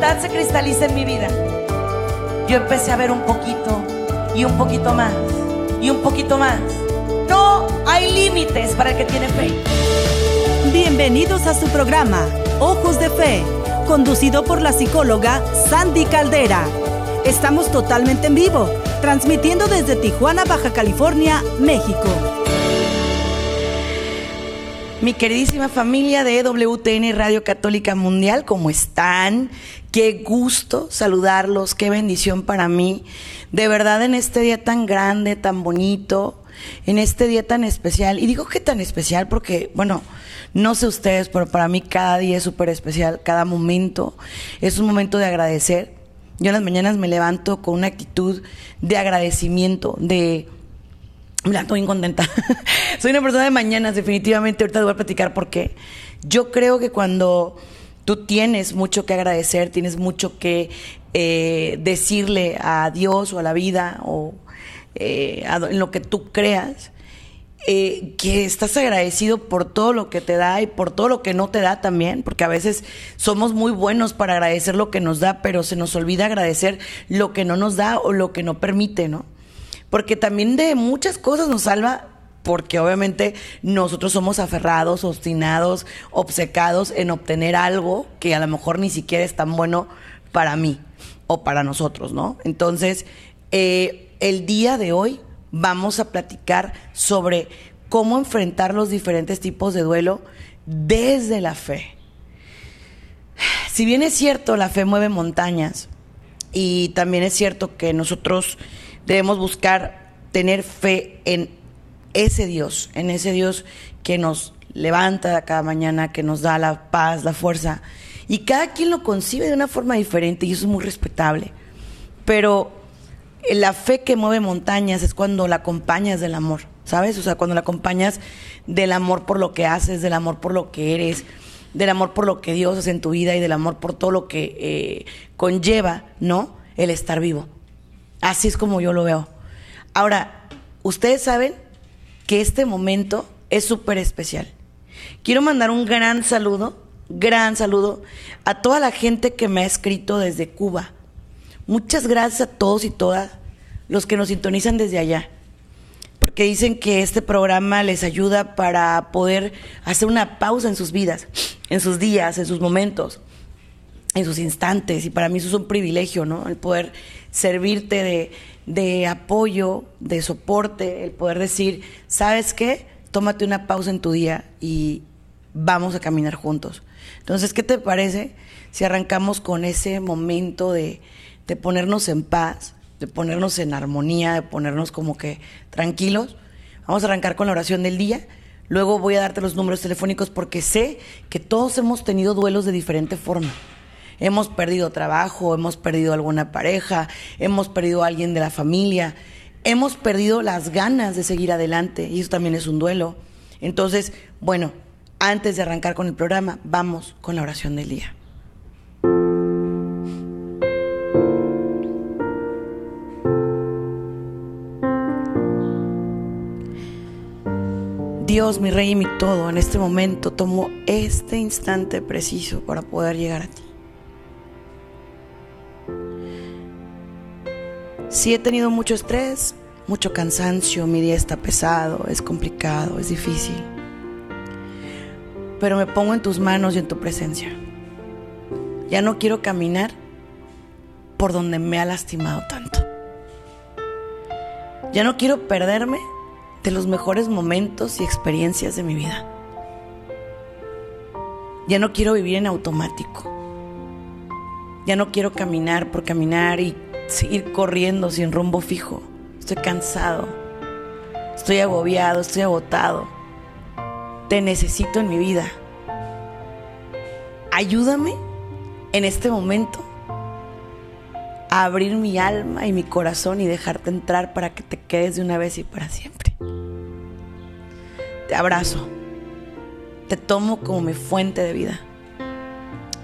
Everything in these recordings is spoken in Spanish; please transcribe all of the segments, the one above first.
voluntad se cristalice en mi vida. Yo empecé a ver un poquito y un poquito más y un poquito más. No hay límites para el que tiene fe. Bienvenidos a su programa, Ojos de Fe, conducido por la psicóloga Sandy Caldera. Estamos totalmente en vivo, transmitiendo desde Tijuana, Baja California, México. Mi queridísima familia de WTN Radio Católica Mundial, ¿cómo están? Qué gusto saludarlos, qué bendición para mí. De verdad en este día tan grande, tan bonito, en este día tan especial. Y digo que tan especial porque, bueno, no sé ustedes, pero para mí cada día es súper especial, cada momento es un momento de agradecer. Yo en las mañanas me levanto con una actitud de agradecimiento, de... Levanto bien contenta. Soy una persona de mañanas, definitivamente. Ahorita te voy a platicar por qué. Yo creo que cuando tú tienes mucho que agradecer, tienes mucho que eh, decirle a Dios o a la vida o eh, en lo que tú creas, eh, que estás agradecido por todo lo que te da y por todo lo que no te da también, porque a veces somos muy buenos para agradecer lo que nos da, pero se nos olvida agradecer lo que no nos da o lo que no permite, ¿no? Porque también de muchas cosas nos salva porque obviamente nosotros somos aferrados, obstinados, obcecados en obtener algo que a lo mejor ni siquiera es tan bueno para mí o para nosotros, ¿no? Entonces, eh, el día de hoy vamos a platicar sobre cómo enfrentar los diferentes tipos de duelo desde la fe. Si bien es cierto, la fe mueve montañas y también es cierto que nosotros debemos buscar tener fe en ese Dios, en ese Dios que nos levanta cada mañana, que nos da la paz, la fuerza. Y cada quien lo concibe de una forma diferente y eso es muy respetable. Pero la fe que mueve montañas es cuando la acompañas del amor, ¿sabes? O sea, cuando la acompañas del amor por lo que haces, del amor por lo que eres, del amor por lo que Dios hace en tu vida y del amor por todo lo que eh, conlleva, ¿no? El estar vivo. Así es como yo lo veo. Ahora, ustedes saben que este momento es súper especial. Quiero mandar un gran saludo, gran saludo a toda la gente que me ha escrito desde Cuba Muchas gracias a todos y todas los que nos sintonizan desde allá, porque dicen que este programa les ayuda para poder hacer una pausa en sus vidas, en sus días, en sus momentos, en sus instantes, y para mí eso es un privilegio, ¿no? El poder servirte de, de apoyo, de soporte, el poder decir, ¿sabes qué? Tómate una pausa en tu día y vamos a caminar juntos. Entonces, ¿qué te parece si arrancamos con ese momento de de ponernos en paz, de ponernos en armonía, de ponernos como que tranquilos. Vamos a arrancar con la oración del día. Luego voy a darte los números telefónicos porque sé que todos hemos tenido duelos de diferente forma. Hemos perdido trabajo, hemos perdido alguna pareja, hemos perdido a alguien de la familia, hemos perdido las ganas de seguir adelante y eso también es un duelo. Entonces, bueno, antes de arrancar con el programa, vamos con la oración del día. Dios, mi rey y mi todo, en este momento tomo este instante preciso para poder llegar a ti. Si he tenido mucho estrés, mucho cansancio, mi día está pesado, es complicado, es difícil. Pero me pongo en tus manos y en tu presencia. Ya no quiero caminar por donde me ha lastimado tanto. Ya no quiero perderme de los mejores momentos y experiencias de mi vida. Ya no quiero vivir en automático. Ya no quiero caminar por caminar y seguir corriendo sin rumbo fijo. Estoy cansado. Estoy agobiado, estoy agotado. Te necesito en mi vida. Ayúdame en este momento a abrir mi alma y mi corazón y dejarte entrar para que te quedes de una vez y para siempre. Te abrazo, te tomo como mi fuente de vida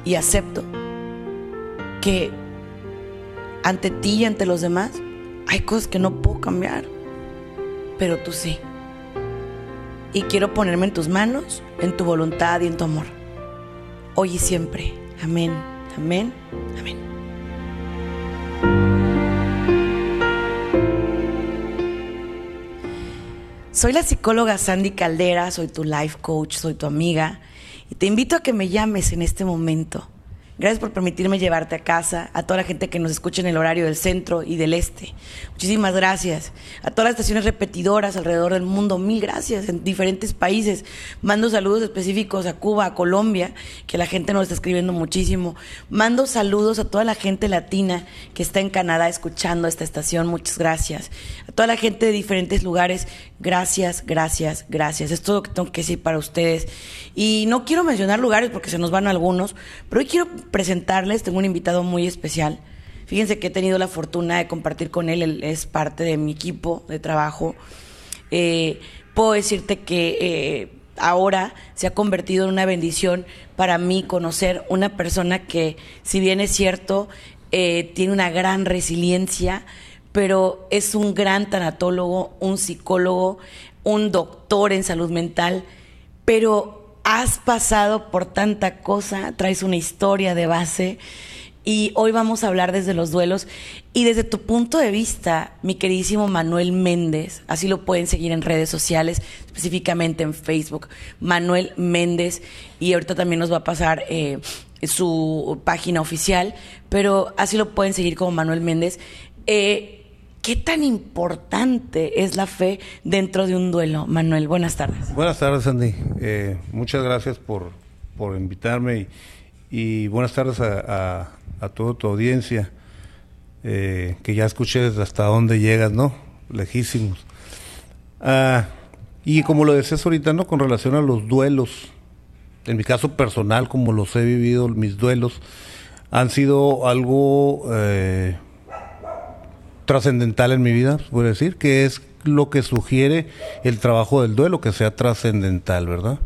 y acepto que ante ti y ante los demás hay cosas que no puedo cambiar. pero tú sí. Y quiero ponerme en tus manos, en tu voluntad y en tu amor. Hoy y siempre. Amén, amén, amén. Soy la psicóloga Sandy Caldera, soy tu life coach, soy tu amiga y te invito a que me llames en este momento Gracias por permitirme llevarte a casa, a toda la gente que nos escucha en el horario del centro y del este. Muchísimas gracias. A todas las estaciones repetidoras alrededor del mundo, mil gracias en diferentes países. Mando saludos específicos a Cuba, a Colombia, que la gente nos está escribiendo muchísimo. Mando saludos a toda la gente latina que está en Canadá escuchando esta estación, muchas gracias. Toda la gente de diferentes lugares, gracias, gracias, gracias. Es todo lo que tengo que decir para ustedes. Y no quiero mencionar lugares porque se nos van algunos, pero hoy quiero presentarles, tengo un invitado muy especial. Fíjense que he tenido la fortuna de compartir con él, él es parte de mi equipo de trabajo. Eh, puedo decirte que eh, ahora se ha convertido en una bendición para mí conocer una persona que, si bien es cierto, eh, tiene una gran resiliencia, pero es un gran tanatólogo, un psicólogo, un doctor en salud mental, pero has pasado por tanta cosa, traes una historia de base y hoy vamos a hablar desde los duelos y desde tu punto de vista, mi queridísimo Manuel Méndez, así lo pueden seguir en redes sociales, específicamente en Facebook, Manuel Méndez y ahorita también nos va a pasar eh, su página oficial, pero así lo pueden seguir como Manuel Méndez. Eh, ¿Qué tan importante es la fe dentro de un duelo? Manuel, buenas tardes. Buenas tardes, Andy. Eh, muchas gracias por, por invitarme y, buenas tardes a, toda tu audiencia, eh, que ya escuché hasta dónde llegas, ¿no? Lejísimos. Ah, y como lo decías ahorita, ¿no? Con relación a los duelos, en mi caso personal, como los he vivido, mis duelos, han sido algo... Eh, trascendental en mi vida, puedo decir, que es lo que sugiere el trabajo del duelo, que sea trascendental, ¿verdad?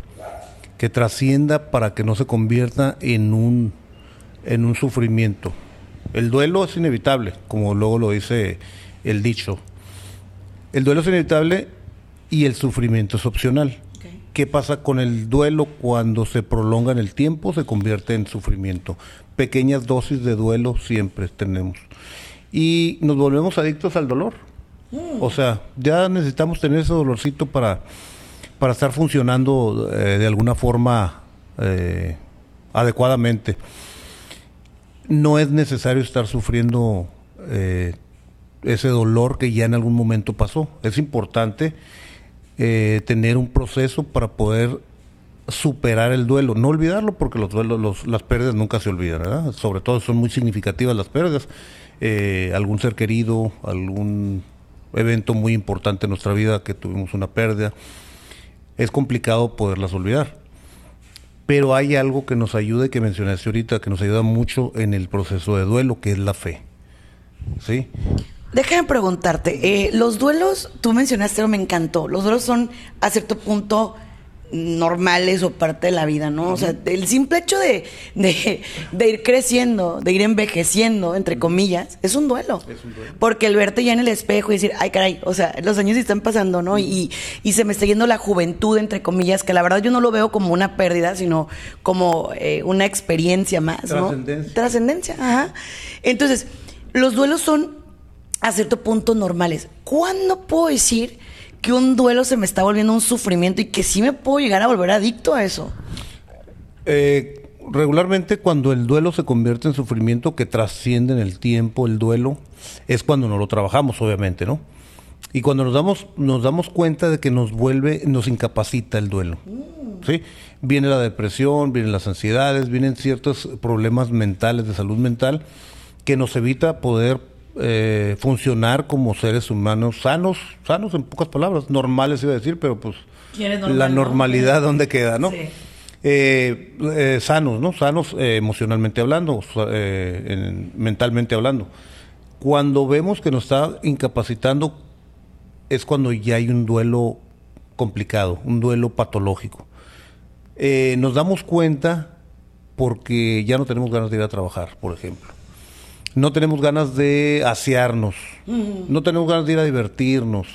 Que trascienda para que no se convierta en un, en un sufrimiento. El duelo es inevitable, como luego lo dice el dicho. El duelo es inevitable y el sufrimiento es opcional. ¿Qué pasa con el duelo cuando se prolonga en el tiempo? Se convierte en sufrimiento. Pequeñas dosis de duelo siempre tenemos y nos volvemos adictos al dolor. O sea, ya necesitamos tener ese dolorcito para, para estar funcionando eh, de alguna forma eh, adecuadamente. No es necesario estar sufriendo eh, ese dolor que ya en algún momento pasó. Es importante tener un proceso para poder superar el duelo, no olvidarlo porque los duelos, las pérdidas nunca se olvidan, ¿verdad? Sobre todo son muy significativas las pérdidas eh, algún ser querido, algún evento muy importante en nuestra vida que tuvimos una pérdida, es complicado poderlas olvidar. Pero hay algo que nos ayuda, que mencionaste ahorita, que nos ayuda mucho en el proceso de duelo, que es la fe. ¿Sí? Déjame preguntarte, eh, los duelos, tú mencionaste, me encantó, los duelos son a cierto punto normales o parte de la vida, ¿no? O sea, el simple hecho de, de, ir creciendo, de ir envejeciendo, entre comillas, es un, duelo. es un duelo. Porque el verte ya en el espejo y decir, ay, caray, o sea, los años están pasando, ¿no? Y, y se me está yendo la juventud, entre comillas, que la verdad yo no lo veo como una pérdida, sino como eh, una experiencia más, ¿no? Trascendencia. Trascendencia, ajá. Entonces, los duelos son a cierto punto normales. ¿Cuándo puedo decir que un duelo se me está volviendo un sufrimiento y que sí me puedo llegar a volver adicto a eso? Eh, regularmente cuando el duelo se convierte en sufrimiento que trasciende en el tiempo, el duelo, es cuando no lo trabajamos, obviamente, ¿no? Y cuando nos damos, nos damos cuenta de que nos vuelve, nos incapacita el duelo. Mm. ¿Sí? Viene la depresión, vienen las ansiedades, vienen ciertos problemas mentales, de salud mental, que nos evita poder eh, funcionar como seres humanos sanos, sanos en pocas palabras, normales iba a decir, pero pues la normalidad donde queda, ¿no? Eh, eh, sanos, ¿no? Sanos emocionalmente hablando, mentalmente hablando. Cuando vemos que nos está incapacitando es cuando ya hay un duelo complicado, un duelo patológico. nos damos cuenta porque ya no tenemos ganas de ir a trabajar, por ejemplo no tenemos ganas de asearnos, no tenemos ganas de ir a divertirnos,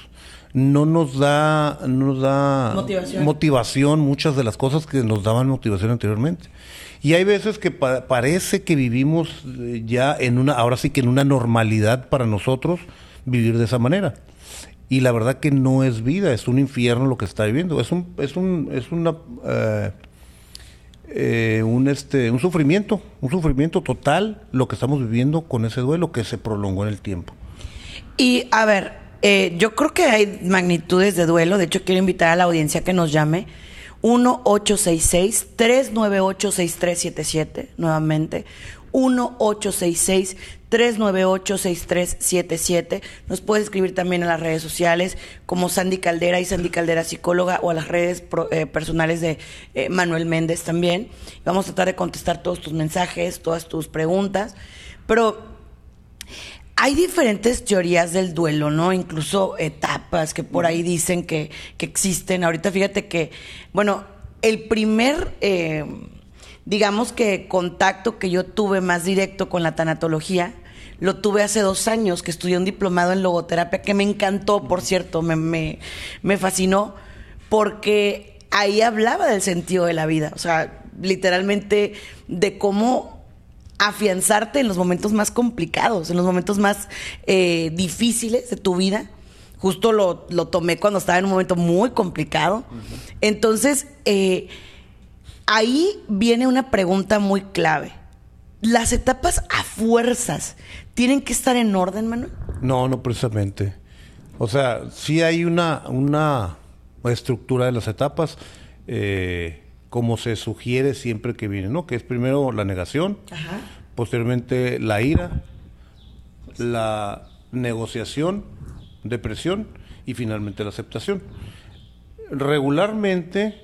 no nos da, no nos da Motivación. motivación muchas de las cosas que nos daban motivación anteriormente. Y hay veces que pa- parece que vivimos eh, ya en una, ahora sí que en una normalidad para nosotros vivir de esa manera. Y la verdad que no es vida, es un infierno lo que está viviendo. Es un, es un, es una eh, eh, un este, un sufrimiento, un sufrimiento total lo que estamos viviendo con ese duelo que se prolongó en el tiempo. Y a ver, eh, yo creo que hay magnitudes de duelo. De hecho, quiero invitar a la audiencia que nos llame. 1-866-398-6377. Nuevamente. 1-866-398-6377. Nos puedes escribir también en las redes sociales como Sandy Caldera y Sandy Caldera Psicóloga o a las redes eh, personales de eh, Manuel Méndez también. Vamos a tratar de contestar todos tus mensajes, todas tus preguntas. Pero hay diferentes teorías del duelo, ¿no? Incluso etapas que por ahí dicen que, que existen. Ahorita fíjate que, bueno, el primer, eh, digamos que contacto que yo tuve más directo con la tanatología, lo tuve hace dos años, que estudié un diplomado en logoterapia, que me encantó, por cierto, me, me, me fascinó, porque ahí hablaba del sentido de la vida, o sea, literalmente de cómo afianzarte en los momentos más complicados, en los momentos más eh, difíciles de tu vida. Justo lo, lo tomé cuando estaba en un momento muy complicado. Entonces, eh, ahí viene una pregunta muy clave. ¿Las etapas a fuerzas tienen que estar en orden, Manuel? No, no precisamente. O sea, sí hay una, una estructura de las etapas, eh, como se sugiere siempre que viene, ¿no? Que es primero la negación, Ajá. posteriormente la ira, la negociación, depresión y finalmente la aceptación. Regularmente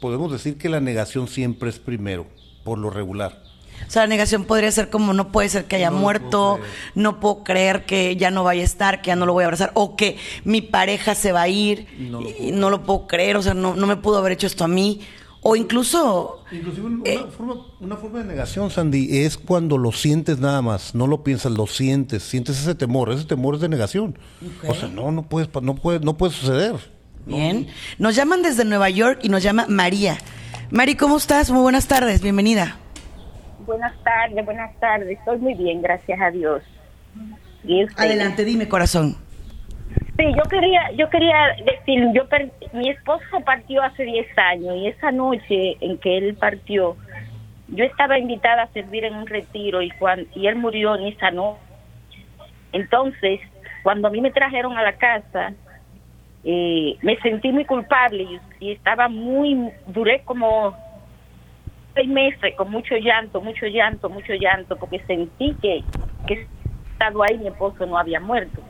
podemos decir que la negación siempre es primero, por lo regular. O sea, la negación podría ser como no puede ser que haya No muerto, puedo no puedo creer que ya no vaya a estar, que ya no lo voy a abrazar, o que mi pareja se va a ir, No lo y no lo puedo creer, o sea, no, no me pudo haber hecho esto a mí. O incluso, Inclusive una, Eh. forma, una forma de negación, Sandy, es cuando lo sientes nada más, no lo piensas, lo sientes, sientes ese temor, ese temor es de negación. O sea, no, no puedes, no puede, no puede suceder. bien, nos llaman desde Nueva York y nos llama María. Mari, ¿cómo estás? Muy buenas tardes, bienvenida. Buenas tardes, buenas tardes. Estoy muy bien, gracias a Dios. ¿Y usted? Adelante, dime, corazón. Sí, yo quería, yo quería decir, yo per- mi esposo partió hace 10 años y esa noche en que él partió, yo estaba invitada a servir en un retiro y cuan- y él murió en esa noche. Entonces, cuando a mí me trajeron a la casa, eh, me sentí muy culpable y, y estaba muy, duré como seis meses con mucho llanto, mucho llanto, mucho llanto, porque sentí que, que estado ahí mi esposo no había muerto.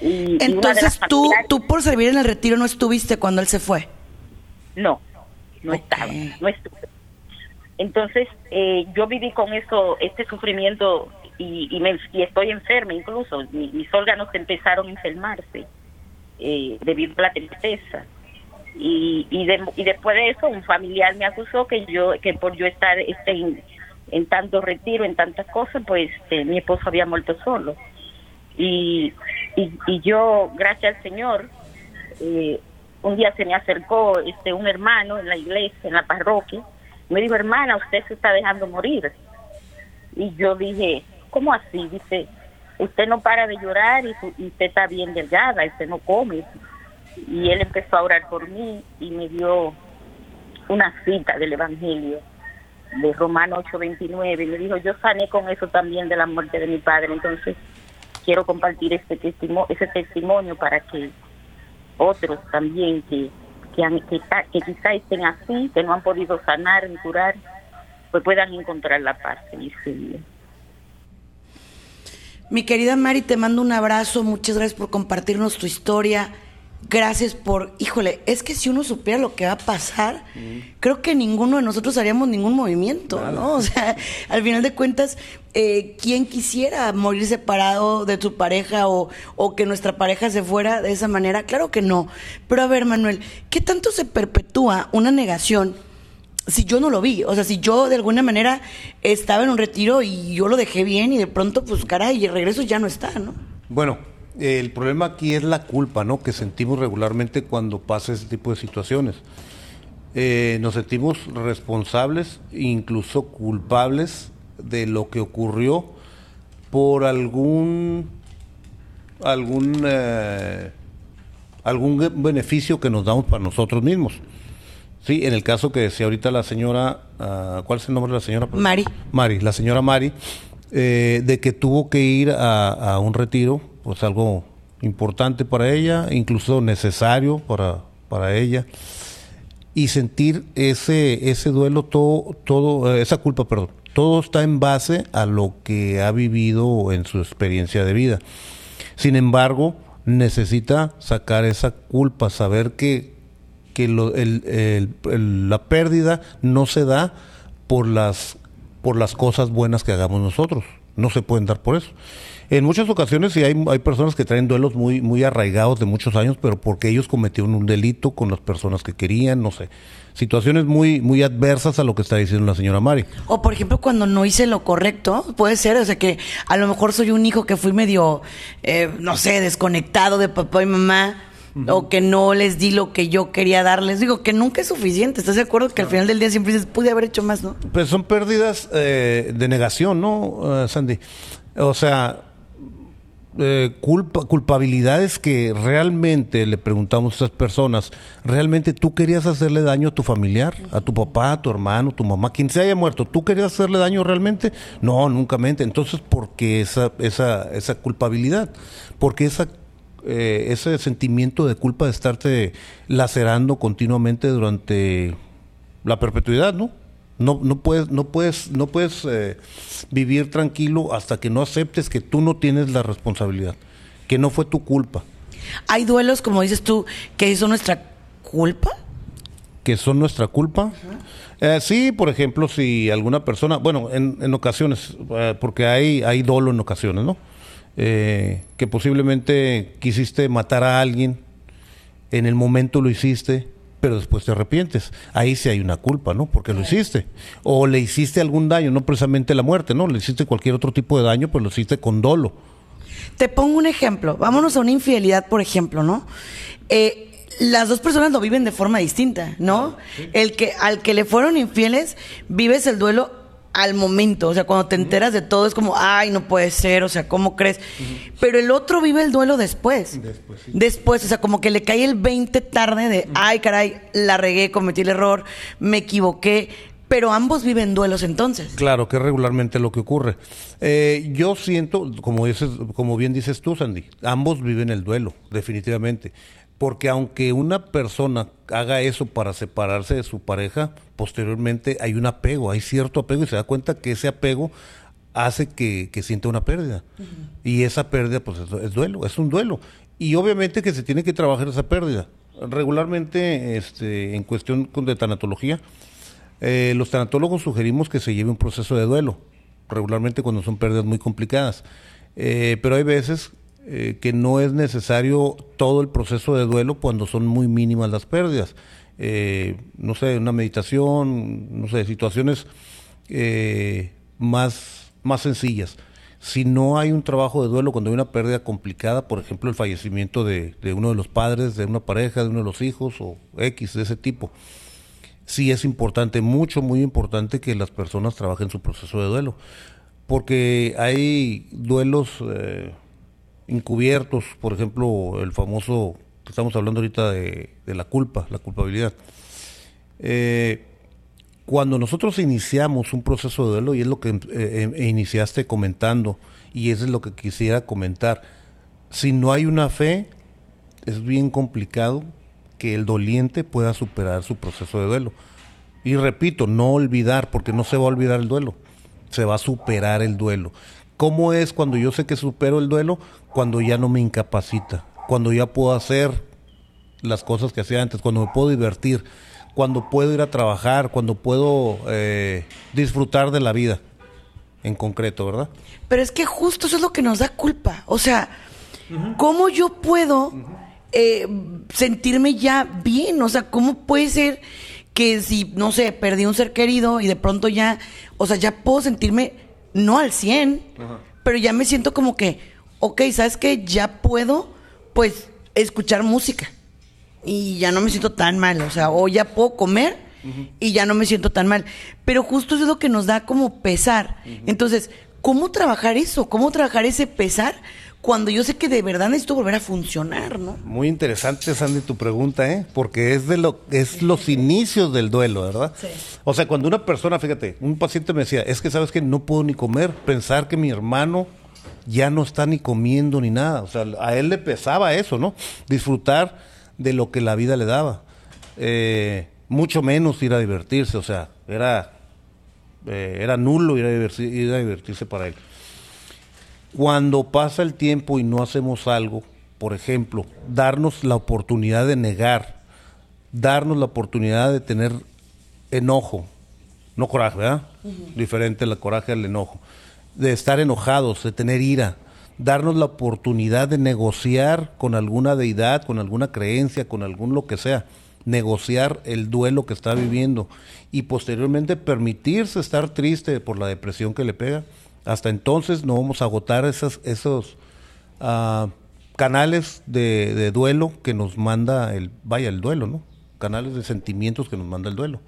Y- y Entonces las tú, familiares- tú por servir en el retiro no estuviste cuando él se fue. No, no estaba, no estuve. Entonces, eh, yo viví con eso, este sufrimiento y, y, me- y estoy enferma incluso. Mi- mis órganos empezaron a enfermarse eh, debido a la tristeza. Y, y, de- y después de eso, un familiar me acusó que yo que por yo estar este, en, tanto retiro, en tantas cosas, pues eh, mi esposo había muerto solo. Y, y, y yo, gracias al Señor, eh, un día se me acercó este un hermano en la iglesia, en la parroquia, y me dijo, hermana, usted se está dejando morir. Y yo dije, ¿cómo así? Dice, usted no para de llorar y, y usted está bien delgada, usted no come. Y él empezó a orar por mí y me dio una cita del Evangelio de Romano 8:29 y me dijo, yo sané con eso también de la muerte de mi padre, entonces quiero compartir este testimonio, ese testimonio para que otros también que que, han, que, que quizá estén así, que no han podido sanar ni curar, pues puedan encontrar la paz. Mi querida Mari, te mando un abrazo, muchas gracias por compartirnos tu historia. Gracias por, híjole, es que si uno supiera lo que va a pasar, creo que ninguno de nosotros haríamos ningún movimiento, ¿no? O sea, al final de cuentas, eh, ¿quién quisiera morir separado de su pareja o, o que nuestra pareja se fuera de esa manera? Claro que no. Pero a ver, Manuel, ¿qué tanto se perpetúa una negación si yo no lo vi? O sea, si yo de alguna manera estaba en un retiro y yo lo dejé bien y de pronto, pues caray, y el regreso ya no está, ¿no? Bueno, El problema aquí es la culpa, ¿no? Que sentimos regularmente cuando pasa ese tipo de situaciones. Eh, nos sentimos responsables, incluso culpables de lo que ocurrió por algún algún eh, algún beneficio que nos damos para nosotros mismos. Sí, en el caso que decía ahorita la señora, uh, ¿cuál es el nombre de la señora? Mari. Mari, la señora Mari, eh, de que tuvo que ir a, a, un retiro, pues algo importante para ella, incluso necesario para, para ella, y sentir ese, ese duelo, todo, todo, esa culpa, perdón, todo está en base a lo que ha vivido en su experiencia de vida. Sin embargo, necesita sacar esa culpa, saber que, que lo, el, la pérdida no se da por las, por las cosas buenas que hagamos nosotros. No se pueden dar por eso. En muchas ocasiones sí hay, hay personas que traen duelos muy, muy arraigados de muchos años, pero porque ellos cometieron un delito con las personas que querían, no sé. Situaciones muy, muy adversas a lo que está diciendo la señora Mari. O por ejemplo, cuando no hice lo correcto, puede ser, o sea que a lo mejor soy un hijo que fui medio, eh, no sé, desconectado de papá y mamá. O que no les di lo que yo quería darles. Digo que nunca es suficiente. ¿Estás de acuerdo que al final del día siempre dices, pude haber hecho más, no? Pues son pérdidas eh, de negación, ¿no, Sandy? O sea, eh, culpa, culpabilidades que realmente le preguntamos a esas personas, ¿realmente tú querías hacerle daño a tu familiar, a tu papá, a tu hermano, tu mamá, quien se haya muerto? ¿Tú querías hacerle daño realmente? No, nunca mente. Entonces, ¿por qué esa, esa, esa culpabilidad? Porque esa eh, ese sentimiento de culpa de estarte lacerando continuamente durante la perpetuidad, ¿no? No, no puedes, no puedes, no puedes eh, vivir tranquilo hasta que no aceptes que tú no tienes la responsabilidad, que no fue tu culpa. Hay duelos, como dices tú, que son nuestra culpa. Que son nuestra culpa. Eh, sí, por ejemplo, si alguna persona, bueno, en, en ocasiones, eh, porque hay, hay dolo en ocasiones, ¿no? Eh, que posiblemente quisiste matar a alguien, en el momento lo hiciste, pero después te arrepientes. Ahí sí hay una culpa, ¿no? Porque lo hiciste. O le hiciste algún daño, no precisamente la muerte, ¿no? Le hiciste cualquier otro tipo de daño, pues lo hiciste con dolo. Te pongo un ejemplo. Vámonos a una infidelidad, por ejemplo, ¿no? Eh, las dos personas lo viven de forma distinta, ¿no? El que al que le fueron infieles vives el duelo al momento, o sea, cuando te enteras de todo es como, ay, no puede ser, o sea, ¿cómo crees? Pero el otro vive el duelo después. Después, después, o sea, como que le cae el 20 tarde de, ay, caray, la regué, cometí el error, me equivoqué. Pero ambos viven duelos entonces. Claro, que es regularmente lo que ocurre. Eh, yo siento, como, dices, como bien dices tú, Sandy, ambos viven el duelo, definitivamente. Porque aunque una persona haga eso para separarse de su pareja, posteriormente hay un apego, hay cierto apego y se da cuenta que ese apego hace que, que sienta una pérdida. Y esa pérdida, pues es, duelo, es un duelo. Y obviamente que se tiene que trabajar esa pérdida. Regularmente, este, en cuestión de tanatología, eh, los tanatólogos sugerimos que se lleve un proceso de duelo, regularmente cuando son pérdidas muy complicadas. Eh, pero hay veces eh, que no es necesario todo el proceso de duelo cuando son muy mínimas las pérdidas. Eh, no sé, una meditación, no sé, situaciones eh, más, más sencillas. Si no hay un trabajo de duelo, cuando hay una pérdida complicada, por ejemplo, el fallecimiento de, uno de los padres, de una pareja, de uno de los hijos o X de ese tipo, sí es importante, mucho, muy importante que las personas trabajen su proceso de duelo. Porque hay duelos encubiertos, por ejemplo, el famoso que estamos hablando ahorita de, la culpa, la culpabilidad. Eh, cuando nosotros iniciamos un proceso de duelo, y es lo que eh, iniciaste comentando, y eso es lo que quisiera comentar, si no hay una fe, es bien complicado que el doliente pueda superar su proceso de duelo. Y repito, no olvidar, porque no se va a olvidar el duelo, se va a superar el duelo. ¿Cómo es cuando yo sé que supero el duelo? Cuando ya no me incapacita, cuando ya puedo hacer las cosas que hacía antes, cuando me puedo divertir, cuando puedo ir a trabajar, cuando puedo eh, disfrutar de la vida en concreto, ¿verdad? Pero es que justo eso es lo que nos da culpa. O sea, ¿cómo yo puedo eh, sentirme ya bien? O sea, ¿cómo puede ser que si, no sé, perdí un ser querido y de pronto ya, o sea, ya puedo sentirme no al 100, pero ya me siento como que, ok, ¿sabes qué? Ya puedo, pues, escuchar música. Y ya no me siento tan mal, o sea, o ya puedo comer y ya no me siento tan mal. Pero justo eso es lo que nos da como pesar. Entonces, ¿cómo trabajar eso? ¿Cómo trabajar ese pesar? Cuando yo sé que de verdad necesito volver a funcionar, ¿no? Muy interesante, Sandy, tu pregunta, ¿eh? Porque es de lo es los inicios del duelo, ¿verdad? Sí. O sea, cuando una persona, fíjate, un paciente me decía, es que sabes que no puedo ni comer, pensar que mi hermano ya no está ni comiendo ni nada. O sea, a él le pesaba eso, ¿no? Disfrutar de lo que la vida le daba. Eh, mucho menos ir a divertirse, o sea, era, eh, era nulo ir a, ir a divertirse para él. Cuando pasa el tiempo y no hacemos algo, por ejemplo, darnos la oportunidad de negar, darnos la oportunidad de tener enojo, no coraje, ¿verdad? Diferente el coraje al enojo, de estar enojados, de tener ira, darnos la oportunidad de negociar con alguna deidad, con alguna creencia, con algún lo que sea, negociar el duelo que está viviendo y posteriormente permitirse estar triste por la depresión que le pega hasta entonces no vamos a agotar esos uh, canales de, duelo que nos manda el, vaya, el duelo, ¿no? Canales de sentimientos que nos manda el duelo.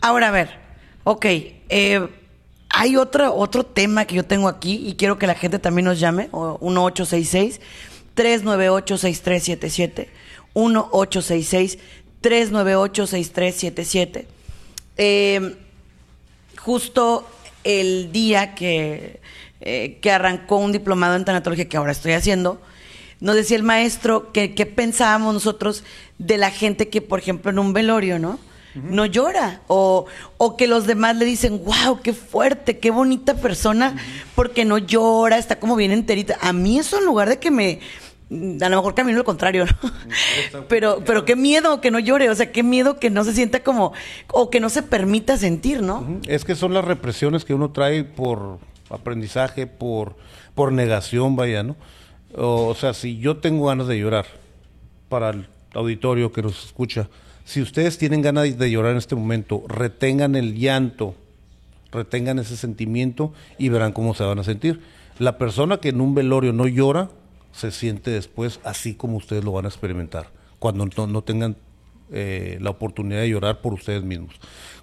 Ahora, a ver, ok, eh, hay otro, otro tema que yo tengo aquí y quiero que la gente también nos llame, 1866 398 6377 1866 398 6377 eh, justo el día que, eh, que arrancó un diplomado en tanatología que ahora estoy haciendo, nos decía el maestro que, qué pensábamos nosotros de la gente que, por ejemplo, en un velorio, ¿no? No llora. O, o, que los demás le dicen, wow, qué fuerte, qué bonita persona, porque no llora, está como bien enterita. A mí eso en lugar de que me, a lo mejor camino lo contrario, ¿no? pero, pero qué miedo que no llore, o sea, qué miedo que no se sienta como, o que no se permita sentir, ¿no? Es que son las represiones que uno trae por aprendizaje, por, por negación, vaya, ¿no? O, sea, si yo tengo ganas de llorar, para el auditorio que nos escucha, si ustedes tienen ganas de llorar en este momento, retengan el llanto, retengan ese sentimiento y verán cómo se van a sentir. La persona que en un velorio no llora, se siente después así como ustedes lo van a experimentar, cuando no, tengan eh, la oportunidad de llorar por ustedes mismos.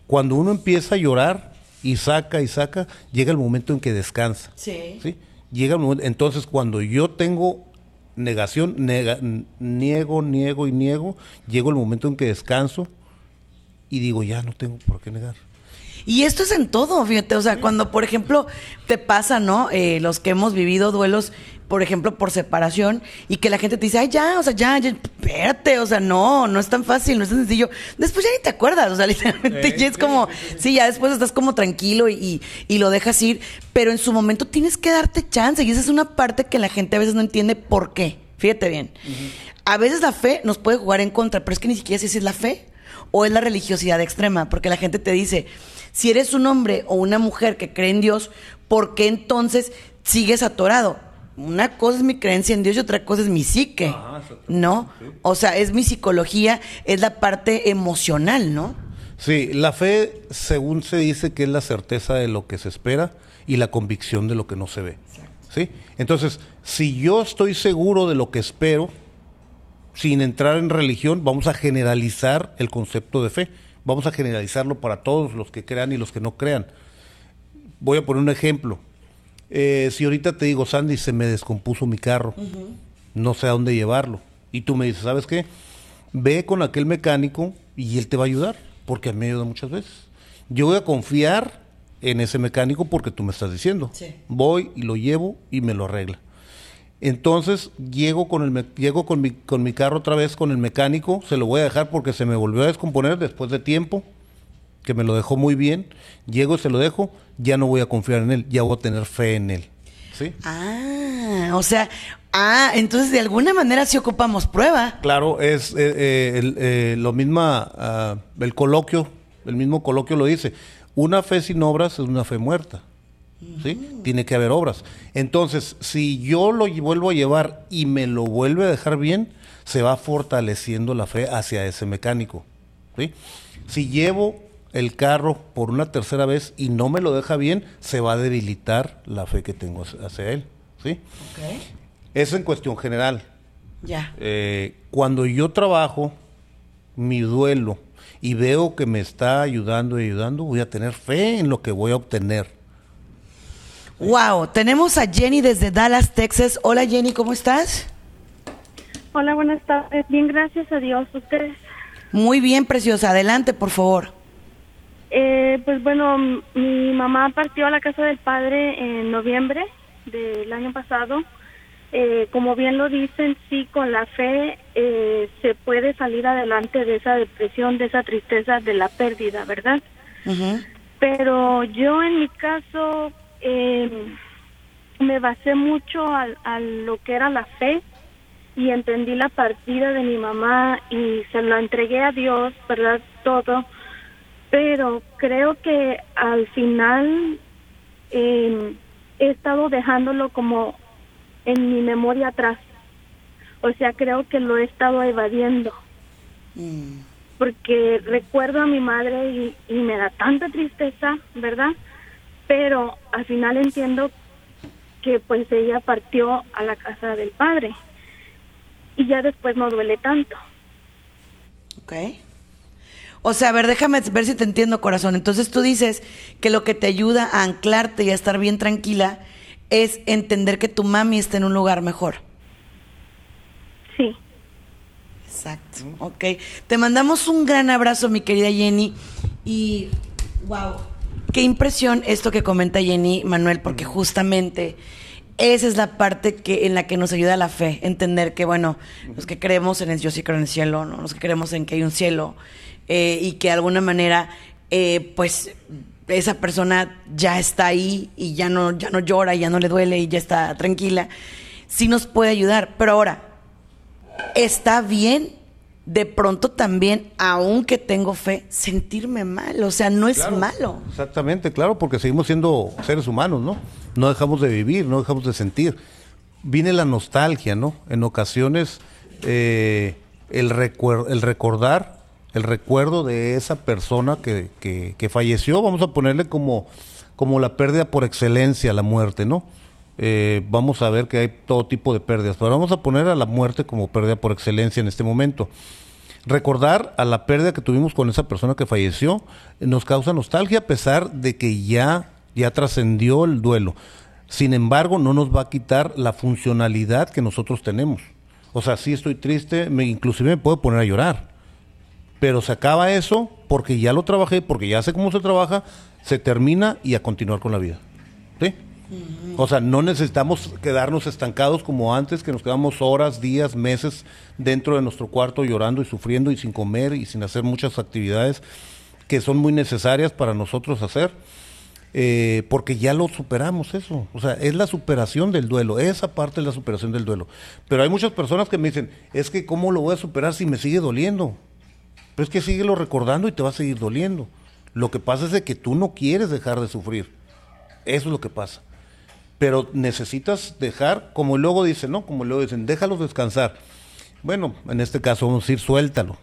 Cuando uno empieza a llorar y saca y saca, llega el momento en que descansa. Sí. ¿sí? Llega el momento, entonces cuando yo tengo negación, niego, niego y niego, llega el momento en que descanso y digo, ya no tengo por qué negar. Y esto es en todo, fíjate, o sea, cuando por ejemplo te pasa, ¿no? Eh, los que hemos vivido duelos, por ejemplo, por separación, y que la gente te dice, ay, ya, o sea, ya, ya, espérate, o sea, no, no es tan fácil, no es tan sencillo. Después ya ni te acuerdas, o sea, literalmente ya es como, sí, ya después estás como tranquilo y, y, lo dejas ir, pero en su momento tienes que darte chance, y esa es una parte que la gente a veces no entiende por qué. Fíjate bien. A veces la fe nos puede jugar en contra, pero es que ni siquiera sé si es la fe o es la religiosidad extrema, porque la gente te dice, si eres un hombre o una mujer que cree en Dios, ¿por qué entonces sigues atorado? Una cosa es mi creencia en Dios y otra cosa es mi psique, ¿no? O sea, es mi psicología, es la parte emocional, ¿no? Sí, la fe, según se dice, que es la certeza de lo que se espera y la convicción de lo que no se ve. ¿Sí? Entonces, si yo estoy seguro de lo que espero, sin entrar en religión, vamos a generalizar el concepto de fe vamos a generalizarlo para todos los que crean y los que no crean. Voy a poner un ejemplo. Eh, si ahorita te digo, Sandy, se me descompuso mi carro, no sé a dónde llevarlo, y tú me dices, ¿sabes qué? Ve con aquel mecánico y él te va a ayudar, porque a mí me ayuda muchas veces. Yo voy a confiar en ese mecánico porque tú me estás diciendo. Voy y lo llevo y me lo arregla. Entonces llego con el llego con mi, con mi carro otra vez con el mecánico, se lo voy a dejar porque se me volvió a descomponer después de tiempo, que me lo dejó muy bien. Llego, se lo dejo, ya no voy a confiar en él, ya voy a tener fe en él. ¿Sí? Ah, o sea, ah, entonces de alguna manera sí ocupamos prueba. Claro, es eh, eh, eh, lo misma, ah, el coloquio, el mismo coloquio lo dice. Una fe sin obras es una fe muerta. ¿sí? Tiene que haber obras. Entonces, si yo lo vuelvo a llevar y me lo vuelve a dejar bien, se va fortaleciendo la fe hacia ese mecánico, ¿sí? Si llevo el carro por una tercera vez y no me lo deja bien, se va a debilitar la fe que tengo hacia él, ¿sí? Eso en cuestión general. Ya. Eh, cuando yo trabajo mi duelo y veo que me está ayudando y ayudando, voy a tener fe en lo que voy a obtener. Wow, tenemos a Jenny desde Dallas, Texas. Hola Jenny, ¿cómo estás? Hola, buenas tardes. Bien, gracias a Dios. ¿Ustedes? Muy bien, preciosa. Adelante, por favor. Eh, pues bueno, mi mamá partió a la casa del padre en noviembre del año pasado. Eh, como bien lo dicen, sí, con la fe eh, se puede salir adelante de esa depresión, de esa tristeza, de la pérdida, ¿verdad? Pero yo en mi caso eh, me basé mucho a, a lo que era la fe y entendí la partida de mi mamá y se lo entregué a Dios, ¿verdad? Todo. Pero creo que al final eh, he estado dejándolo como en mi memoria atrás. O sea, creo que lo he estado evadiendo Mm. porque recuerdo a mi madre y, y me da tanta tristeza, ¿verdad? Pero al final entiendo que pues ella partió a la casa del padre y ya después no duele tanto. Ok. O sea, a ver, déjame ver si te entiendo, corazón. Entonces tú dices que lo que te ayuda a anclarte y a estar bien tranquila es entender que tu mami está en un lugar mejor. Sí, Exacto. Ok. Te mandamos un gran abrazo, mi querida Jenny. Y, wow, qué impresión esto que comenta Jenny Manuel, porque justamente esa es la parte que en la que nos ayuda la fe, entender que, bueno, los que creemos en el, yo sí creo en el cielo, ¿no? Los que creemos en que hay un cielo eh, y que de alguna manera, eh, pues, esa persona ya está ahí y ya no, ya no llora, y ya no le duele y ya está tranquila, sí nos puede ayudar. Pero ahora, está bien de pronto también, aunque tengo fe, sentirme mal. O sea, no es Claro. malo. Exactamente, claro, porque seguimos siendo seres humanos, ¿no? No dejamos de vivir, no dejamos de sentir. Viene la nostalgia, ¿no? En ocasiones eh, el, recuer- el recordar, el recuerdo de esa persona que, que- que falleció, vamos a ponerle como, como la pérdida por excelencia, la muerte, ¿no? Eh, vamos a ver que hay todo tipo de pérdidas, pero vamos a poner a la muerte como pérdida por excelencia en este momento recordar a la pérdida que tuvimos con esa persona que falleció nos causa nostalgia a pesar de que ya ya trascendió el duelo. Sin embargo, no nos va a quitar la funcionalidad que nosotros tenemos. O sea, sí estoy triste, me, inclusive me puedo poner a llorar. Pero se acaba eso porque ya lo trabajé, porque ya sé cómo se trabaja, se termina y a continuar con la vida. ¿Sí? O sea, no necesitamos quedarnos estancados como antes, que nos quedamos horas, días, meses dentro de nuestro cuarto llorando y sufriendo y sin comer y sin hacer muchas actividades que son muy necesarias para nosotros hacer, eh, porque ya lo superamos eso. O sea, es la superación del duelo, esa parte es la superación del duelo. Pero hay muchas personas que me dicen, es que ¿cómo lo voy a superar si me sigue doliendo? Pero es que síguelo recordando y te va a seguir doliendo. Lo que pasa es que tú no quieres dejar de sufrir. Eso es lo que pasa. Pero necesitas dejar, como luego dicen, ¿no? Como luego dicen, déjalos descansar. Bueno, en este caso vamos a decir, suéltalo.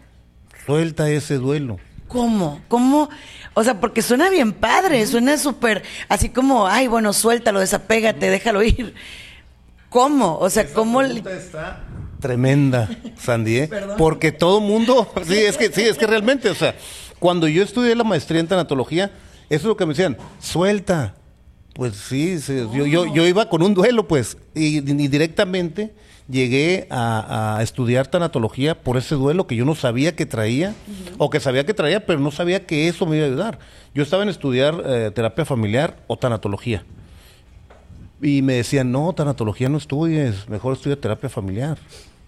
Suelta ese duelo. ¿Cómo? ¿Cómo? O sea, porque suena bien padre, suena súper, así como, ay, bueno, suéltalo, desapégate, déjalo ir. ¿Cómo? O sea, ¿cómo? le- está tremenda, Sandy, ¿eh? Porque todo mundo, sí, es que sí, es que realmente, o sea, cuando yo estudié la maestría en tanatología, eso es lo que me decían, suelta. Pues sí, sí, yo, yo, yo iba con un duelo, pues, y, y directamente llegué a, a estudiar tanatología por ese duelo que yo no sabía que traía, o que sabía que traía, pero no sabía que eso me iba a ayudar. Yo estaba en estudiar eh, terapia familiar o tanatología. Y me decían, no, tanatología no estudies, mejor estudia terapia familiar.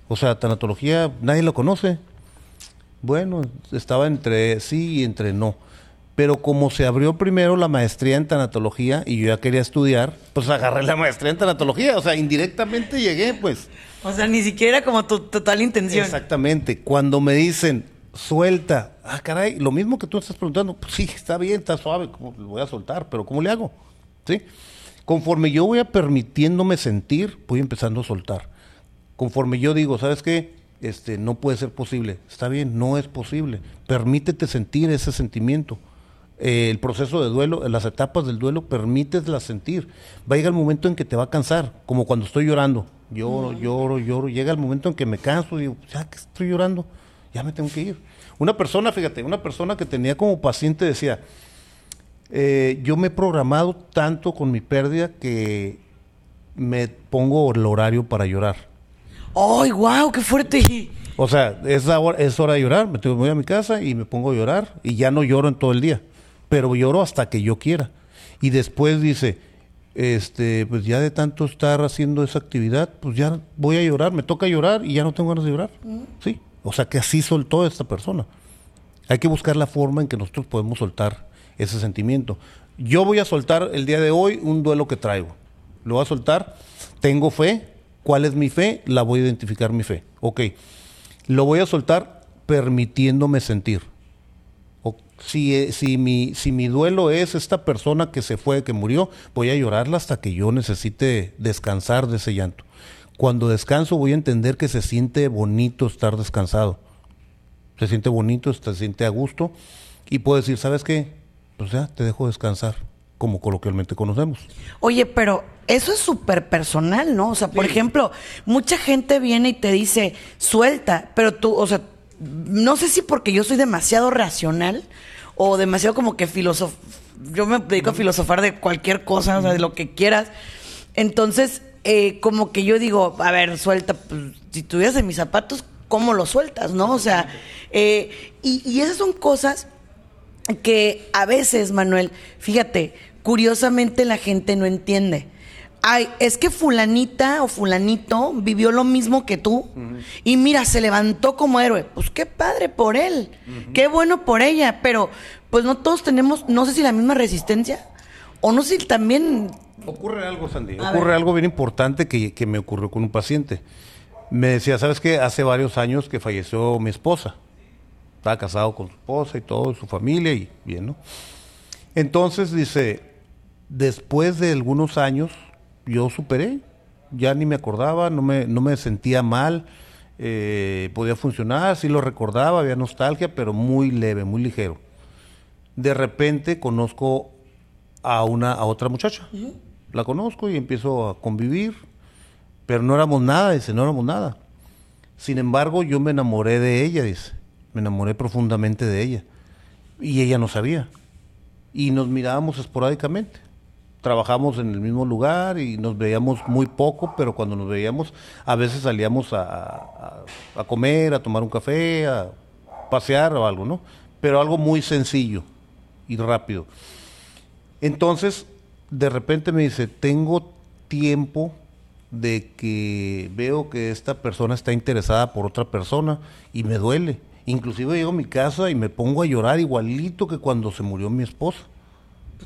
O sea, tanatología nadie lo conoce. Bueno, estaba entre sí y entre no. Pero como se abrió primero la maestría en tanatología y yo ya quería estudiar, pues agarré la maestría en tanatología. O sea, indirectamente llegué, pues. O sea, ni siquiera era como tu total intención. Exactamente. Cuando me dicen, suelta, ah, caray, lo mismo que tú estás preguntando, pues sí, está bien, está suave, ¿cómo lo voy a soltar? Pero ¿cómo le hago? ¿Sí? Conforme yo voy a permitiéndome sentir, voy empezando a soltar. Conforme yo digo, ¿sabes qué? Este, no puede ser posible. Está bien, no es posible. Permítete sentir ese sentimiento. Eh, el proceso de duelo, las etapas del duelo, permíteslas sentir. Va a llegar el momento en que te va a cansar, como cuando estoy llorando. lloro, lloro, lloro. Llega el momento en que me canso y digo, ya que estoy llorando, ya me tengo que ir. Una persona, fíjate, una persona que tenía como paciente decía, eh, yo me he programado tanto con mi pérdida que me pongo el horario para llorar. ¡Ay, wow! ¡Qué fuerte! O sea, es hora, es hora de llorar, me voy a mi casa y me pongo a llorar y ya no lloro en todo el día, pero lloro hasta que yo quiera. Y después dice, este, pues ya de tanto estar haciendo esa actividad, pues ya voy a llorar, me toca llorar y ya no tengo ganas de llorar. Sí, o sea que así soltó esta persona. Hay que buscar la forma en que nosotros podemos soltar ese sentimiento. Yo voy a soltar el día de hoy un duelo que traigo. Lo voy a soltar, tengo fe, ¿cuál es mi fe? La voy a identificar mi fe. Ok lo voy a soltar permitiéndome sentir. Si, eh, si, mi, si mi duelo es esta persona que se fue, que murió, voy a llorarla hasta que yo necesite descansar de ese llanto. Cuando descanso voy a entender que se siente bonito estar descansado. Se siente bonito, se siente a gusto y puedo decir, ¿sabes qué? Pues ya, te dejo descansar, como coloquialmente conocemos. Oye, pero eso es súper personal, ¿no? O sea, por ejemplo, mucha gente viene y te dice, suelta, pero tú, o sea, no sé si porque yo soy demasiado racional o demasiado como que filosof... Yo me dedico a filosofar de cualquier cosa, o sea, de lo que quieras. Entonces, eh, como que yo digo, a ver, suelta, pues, si tuvieras en mis zapatos, ¿cómo lo sueltas, no? O sea, eh, y, y esas son cosas que a veces, Manuel, fíjate, curiosamente la gente no entiende ay, es que fulanita o fulanito vivió lo mismo que tú y mira, se levantó como héroe. Pues qué padre por él, qué bueno por ella, pero pues no todos tenemos, no sé si la misma resistencia o no sé si también... Ocurre algo, Sandy, ocurre algo bien importante que, que, me ocurrió con un paciente. Me decía, ¿sabes qué? Hace varios años que falleció mi esposa. Estaba casado con su esposa y todo, su familia y bien, ¿no? Entonces dice, después de algunos años, yo superé, ya ni me acordaba, no me, no me sentía mal, eh, podía funcionar, sí lo recordaba, había nostalgia, pero muy leve, muy ligero. De repente conozco a una a otra muchacha, la conozco y empiezo a convivir, pero no éramos nada, dice, no éramos nada. Sin embargo, yo me enamoré de ella, dice, me enamoré profundamente de ella, y ella no sabía, y nos mirábamos esporádicamente trabajamos en el mismo lugar y nos veíamos muy poco, pero cuando nos veíamos a veces salíamos a, comer, a tomar un café, a pasear o algo, ¿no? Pero algo muy sencillo y rápido. Entonces, de repente me dice, tengo tiempo de que veo que esta persona está interesada por otra persona y me duele. Inclusive llego a mi casa y me pongo a llorar igualito que cuando se murió mi esposa.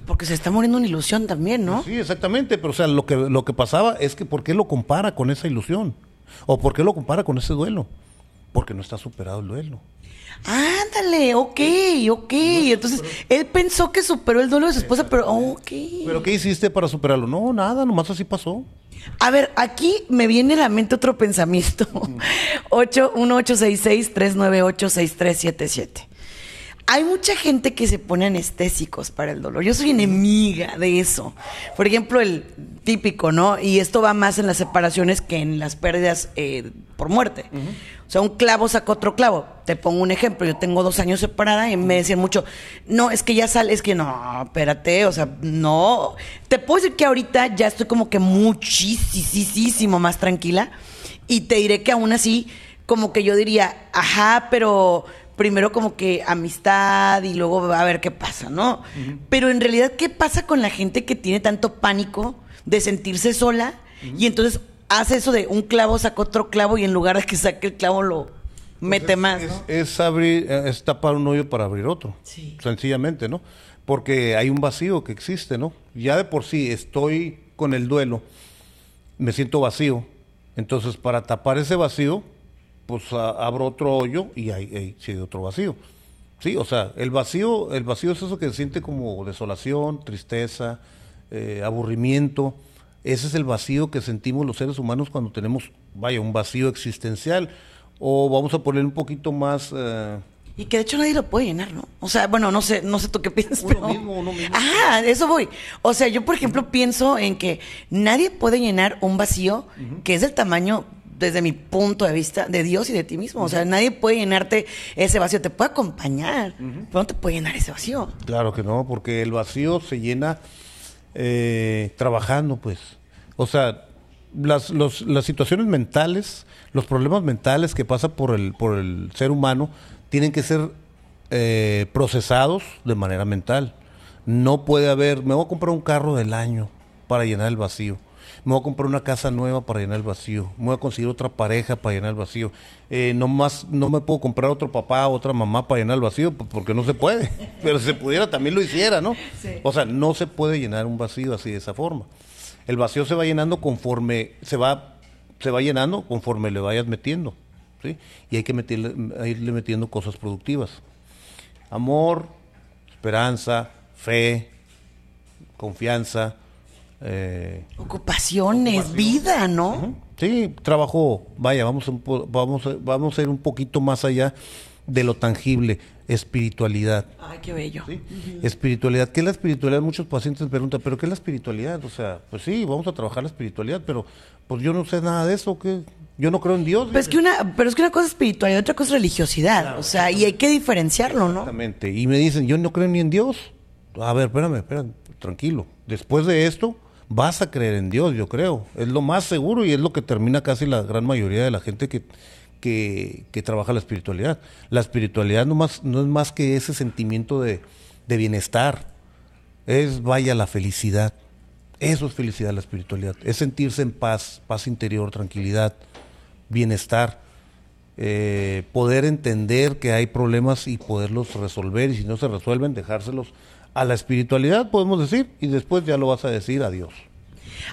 Porque se está muriendo una ilusión también, ¿no? Sí, exactamente, pero o sea, lo que, lo que pasaba es que ¿por qué lo compara con esa ilusión? ¿O por qué lo compara con ese duelo? Porque no está superado el duelo. Ándale, ok, ok. Entonces, él pensó que superó el duelo de su esposa, pero ok. ¿Pero qué hiciste para superarlo? No, nada, nomás así pasó. A ver, aquí me viene a la mente otro pensamiento. 81866-398-6377. Hay mucha gente que se pone anestésicos para el dolor. Yo soy enemiga de eso. Por ejemplo, el típico, ¿no? Y esto va más en las separaciones que en las pérdidas eh, por muerte. O sea, un clavo saca otro clavo. Te pongo un ejemplo. Yo tengo dos años separada y me decían mucho, no, es que ya sale, es que no, espérate, o sea, no. Te puedo decir que ahorita ya estoy como que muchísimo más tranquila. Y te diré que aún así, como que yo diría, ajá, pero primero como que amistad y luego va a ver qué pasa, ¿no? Pero en realidad, ¿qué pasa con la gente que tiene tanto pánico de sentirse sola y entonces hace eso de un clavo saca otro clavo y en lugar de que saque el clavo lo mete más? Es, abrir, es tapar un hoyo para abrir otro, sencillamente, ¿no? Porque hay un vacío que existe, ¿no? Ya de por sí estoy con el duelo, me siento vacío, entonces para tapar ese vacío pues abro otro hoyo y ahí, sigue otro vacío. Sí, o sea, el vacío, el vacío es eso que se siente como desolación, tristeza, eh, aburrimiento. Ese es el vacío que sentimos los seres humanos cuando tenemos, vaya, un vacío existencial. O vamos a poner un poquito más, eh, Y que de hecho nadie lo puede llenar, ¿no? O sea, bueno, no sé, no sé tú qué piensas, Uno pero... mismo, uno mismo. Ajá, eso voy. O sea, yo por ejemplo pienso en que nadie puede llenar un vacío que es del tamaño, desde mi punto de vista, de Dios y de ti mismo. O sea, nadie puede llenarte ese vacío. Te puede acompañar, pero no te puede llenar ese vacío. Claro que no, porque el vacío se llena eh, trabajando, pues. O sea, las, los- las situaciones mentales, los problemas mentales que pasa por el, por el ser humano, tienen que ser eh, procesados de manera mental. No puede haber, me voy a comprar un carro del año para llenar el vacío. Me voy a comprar una casa nueva para llenar el vacío. Me voy a conseguir otra pareja para llenar el vacío. Eh, no más, no me puedo comprar otro papá, otra mamá para llenar el vacío, porque no se puede. Pero si se pudiera también lo hiciera, ¿no? O sea, no se puede llenar un vacío así de esa forma. El vacío se va llenando conforme se va, se va llenando conforme le vayas metiendo, ¿sí? Y hay que meterle, irle metiendo cosas productivas. Amor, esperanza, fe, confianza. Eh, Ocupaciones, vida, ¿no? Sí, trabajo, vaya, vamos a, un po- vamos, a, vamos a ir un poquito más allá de lo tangible, espiritualidad. Ay, qué bello. ¿sí? Espiritualidad. ¿Qué es la espiritualidad? Muchos pacientes me preguntan, ¿pero qué es la espiritualidad? O sea, pues sí, vamos a trabajar la espiritualidad, pero pues yo no sé nada de eso, ¿qué? Yo no creo en Dios. Pero es que una, pero es que una cosa es espiritualidad y otra cosa es religiosidad. o sea, y hay que diferenciarlo, ¿no? Exactamente. Y me dicen, yo no creo ni en Dios. A ver, espérame, espérame, tranquilo. Después de esto, vas a creer en Dios, yo creo. Es lo más seguro y es lo que termina casi la gran mayoría de la gente que, que, que trabaja la espiritualidad. La espiritualidad no, más, no es más que ese sentimiento de, de bienestar. Es, vaya, la felicidad. Eso es felicidad, la espiritualidad. Es sentirse en paz, paz interior, tranquilidad, bienestar eh, poder entender que hay problemas y poderlos resolver y si no se resuelven dejárselos a la espiritualidad podemos decir y después ya lo vas a decir a Dios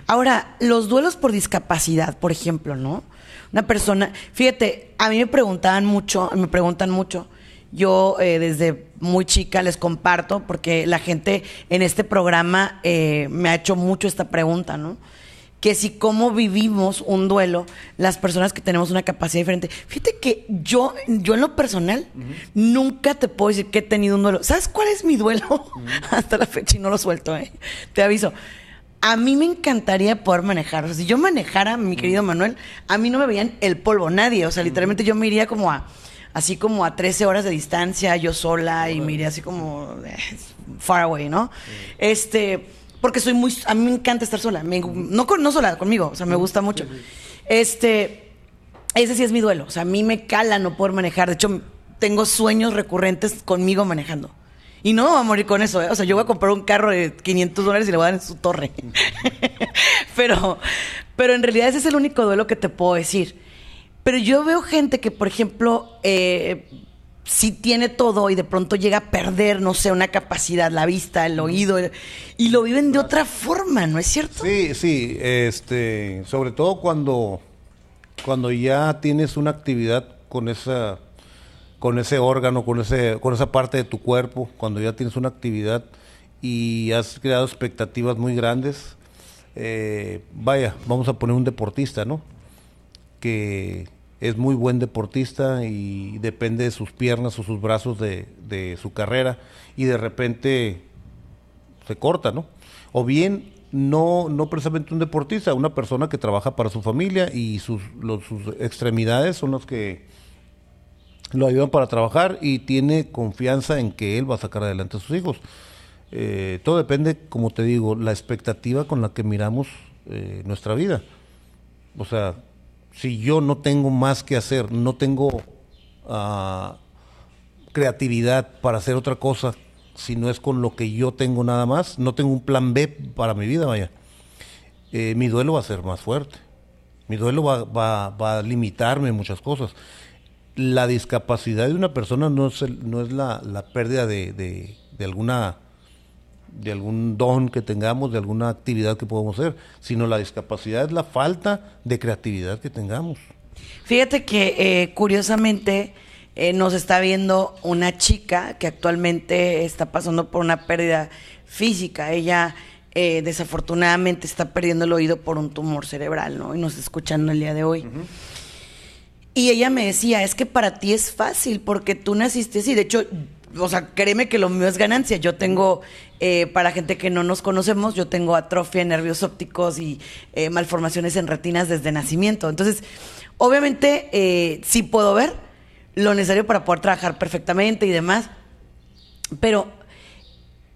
Ahora, los duelos por discapacidad, por ejemplo, ¿no? Una persona, fíjate, a mí me preguntaban mucho, me preguntan mucho. Yo eh, desde muy chica les comparto porque la gente en este programa eh, me ha hecho mucho esta pregunta, ¿no? Que si cómo vivimos un duelo las personas que tenemos una capacidad diferente. Fíjate que yo, yo en lo personal nunca te puedo decir que he tenido un duelo. ¿Sabes cuál es mi duelo? Hasta la fecha y no lo suelto, ¿eh? Te aviso. A mí me encantaría poder manejar. O sea, si yo manejara, mi querido Manuel, a mí no me veían el polvo nadie. O sea, literalmente yo me iría como a, así como a 13 horas de distancia, yo sola, y me iría así como eh, far away, ¿no? Este, porque soy muy, a mí me encanta estar sola. Me- no, con- no sola, conmigo. O sea, me gusta mucho. Este, ese sí es mi duelo. O sea, a mí me cala no poder manejar. De hecho, tengo sueños recurrentes conmigo manejando. Y no me voy a morir con eso, ¿eh? O sea, yo voy a comprar un carro de 500 dólares y le voy a dar en su torre. pero, pero en realidad ese es el único duelo que te puedo decir. Pero yo veo gente que, por ejemplo, eh, sí tiene todo y de pronto llega a perder, no sé, una capacidad, la vista, el oído, el- y lo viven de otra forma, ¿no es cierto? sí sí este sobre todo cuando cuando ya tienes una actividad con esa con ese órgano con ese con esa parte de tu cuerpo cuando ya tienes una actividad y has creado expectativas muy grandes eh, vaya vamos a poner un deportista no que es muy buen deportista y depende de sus piernas o sus brazos de, su carrera y de repente se corta, ¿no? O bien no, no precisamente un deportista, una persona que trabaja para su familia y sus, los- extremidades son las que lo ayudan para trabajar y tiene confianza en que él va a sacar adelante a sus hijos. Eh, todo depende, como te digo, la expectativa con la que miramos eh, nuestra vida. O sea, si yo no tengo más que hacer, no tengo ah, creatividad para hacer otra cosa, si no es con lo que yo tengo nada más, no tengo un plan B para mi vida, vaya. Eh, mi duelo va a ser más fuerte. Mi duelo va, va- va a limitarme muchas cosas. La discapacidad de una persona no es, no es la, la pérdida de, de- de alguna de algún don que tengamos, de alguna actividad que podamos hacer, sino la discapacidad es la falta de creatividad que tengamos. Fíjate que eh, curiosamente eh, nos está viendo una chica que actualmente está pasando por una pérdida física. Ella eh, desafortunadamente está perdiendo el oído por un tumor cerebral, ¿no? Y nos está escuchando el día de hoy. Y ella me decía, es que para ti es fácil porque tú naciste así. De hecho, o sea, créeme que lo mío es ganancia. Yo tengo, eh, para gente que no nos conocemos, yo tengo atrofia en nervios ópticos y eh, malformaciones en retinas desde nacimiento. Entonces, obviamente, eh, sí puedo ver lo necesario para poder trabajar perfectamente y demás. Pero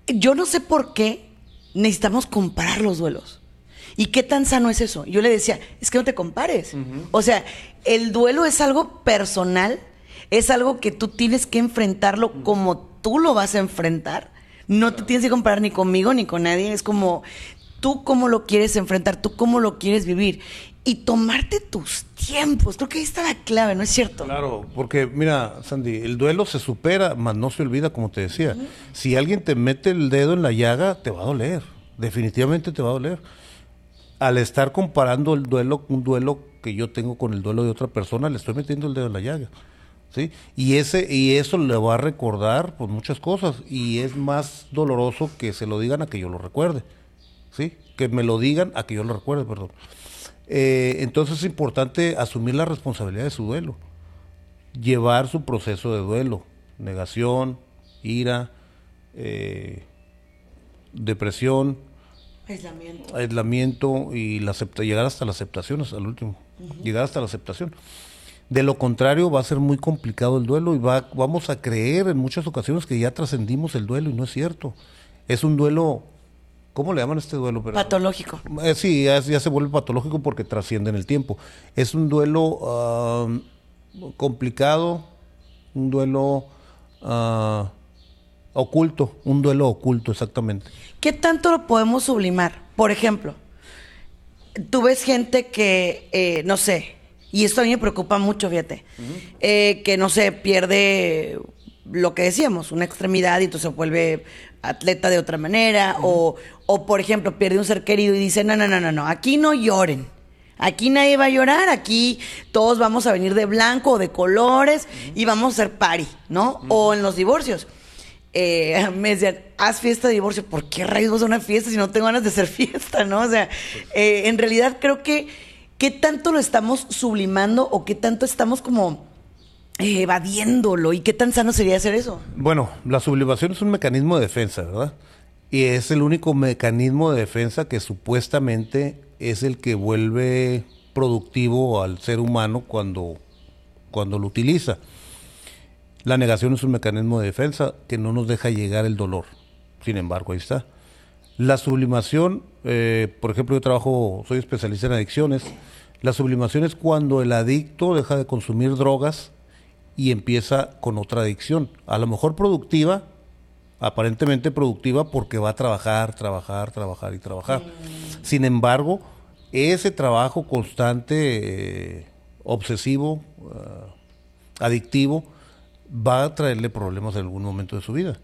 yo no sé por qué necesitamos comparar los duelos. ¿Y qué tan sano es eso? Yo le decía, es que no te compares. O sea, el duelo es algo personal es algo que tú tienes que enfrentarlo como tú lo vas a enfrentar. No te tienes que comparar ni conmigo ni con nadie. Es como tú cómo lo quieres enfrentar, tú cómo lo quieres vivir. Y tomarte tus tiempos. Creo que ahí está la clave, ¿no es cierto? Claro, porque mira, Sandy, el duelo se supera, mas no se olvida, como te decía. Si alguien te mete el dedo en la llaga, te va a doler. Definitivamente te va a doler. Al estar comparando el duelo, un duelo que yo tengo con el duelo de otra persona, le estoy metiendo el dedo en la llaga. Y, ese, y eso le va a recordar pues, muchas cosas. Y es más doloroso que se lo digan a que yo lo recuerde, ¿sí? Que me lo digan a que yo lo recuerde, perdón. Eh, entonces es importante asumir la responsabilidad de su duelo, llevar su proceso de duelo, negación, ira, eh, depresión, aislamiento, aislamiento y la llegar hasta la aceptación, al último, llegar hasta la aceptación. De lo contrario, va a ser muy complicado el duelo y va, vamos a creer en muchas ocasiones que ya trascendimos el duelo y no es cierto. Es un duelo, ¿cómo le llaman este duelo? Patológico. Eh, sí, ya, se vuelve patológico porque trasciende en el tiempo. Es un duelo complicado, un duelo ah, oculto, un duelo oculto, exactamente. ¿Qué tanto lo podemos sublimar? Por ejemplo, tú ves gente que, eh, no sé, y esto a mí me preocupa mucho, fíjate. Eh, que no se pierde lo que decíamos, una extremidad y entonces se vuelve atleta de otra manera. o, o, por ejemplo, pierde un ser querido y dice, no, no, no, no, no, aquí no lloren. Aquí nadie va a llorar, aquí todos vamos a venir de blanco o de colores y vamos a hacer party, ¿no? O en los divorcios. Eh, me decían, haz fiesta de divorcio. ¿Por qué rayos vas a una fiesta si no tengo ganas de hacer fiesta, no? O sea, eh, en realidad creo que ¿qué tanto lo estamos sublimando o qué tanto estamos como eh, evadiéndolo y qué tan sano sería hacer eso? Bueno, la sublimación es un mecanismo de defensa, ¿verdad? Y es el único mecanismo de defensa que supuestamente es el que vuelve productivo al ser humano cuando, cuando lo utiliza. La negación es un mecanismo de defensa que no nos deja llegar el dolor. Sin embargo, ahí está. La sublimación, eh, por ejemplo, yo trabajo, soy especialista en adicciones. La sublimación es cuando el adicto deja de consumir drogas y empieza con otra adicción. A lo mejor productiva, aparentemente productiva porque va a trabajar, trabajar, trabajar y trabajar. Sin embargo, ese trabajo constante, eh, obsesivo, eh, adictivo, va a traerle problemas en algún momento de su vida.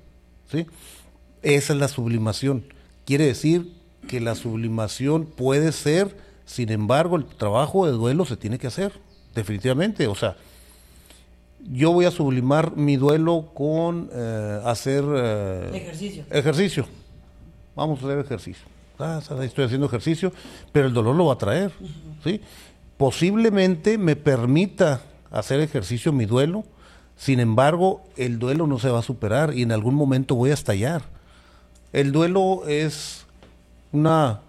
¿sí? Esa es la sublimación. Quiere decir que la sublimación puede ser, sin embargo, el trabajo de duelo se tiene que hacer, definitivamente. O sea, yo voy a sublimar mi duelo con eh, hacer eh, ejercicio. ejercicio. Vamos a hacer ejercicio. Ah, estoy haciendo ejercicio, pero el dolor lo va a traer. ¿sí? Posiblemente me permita hacer ejercicio mi duelo, sin embargo, el duelo no se va a superar y en algún momento voy a estallar. El duelo es una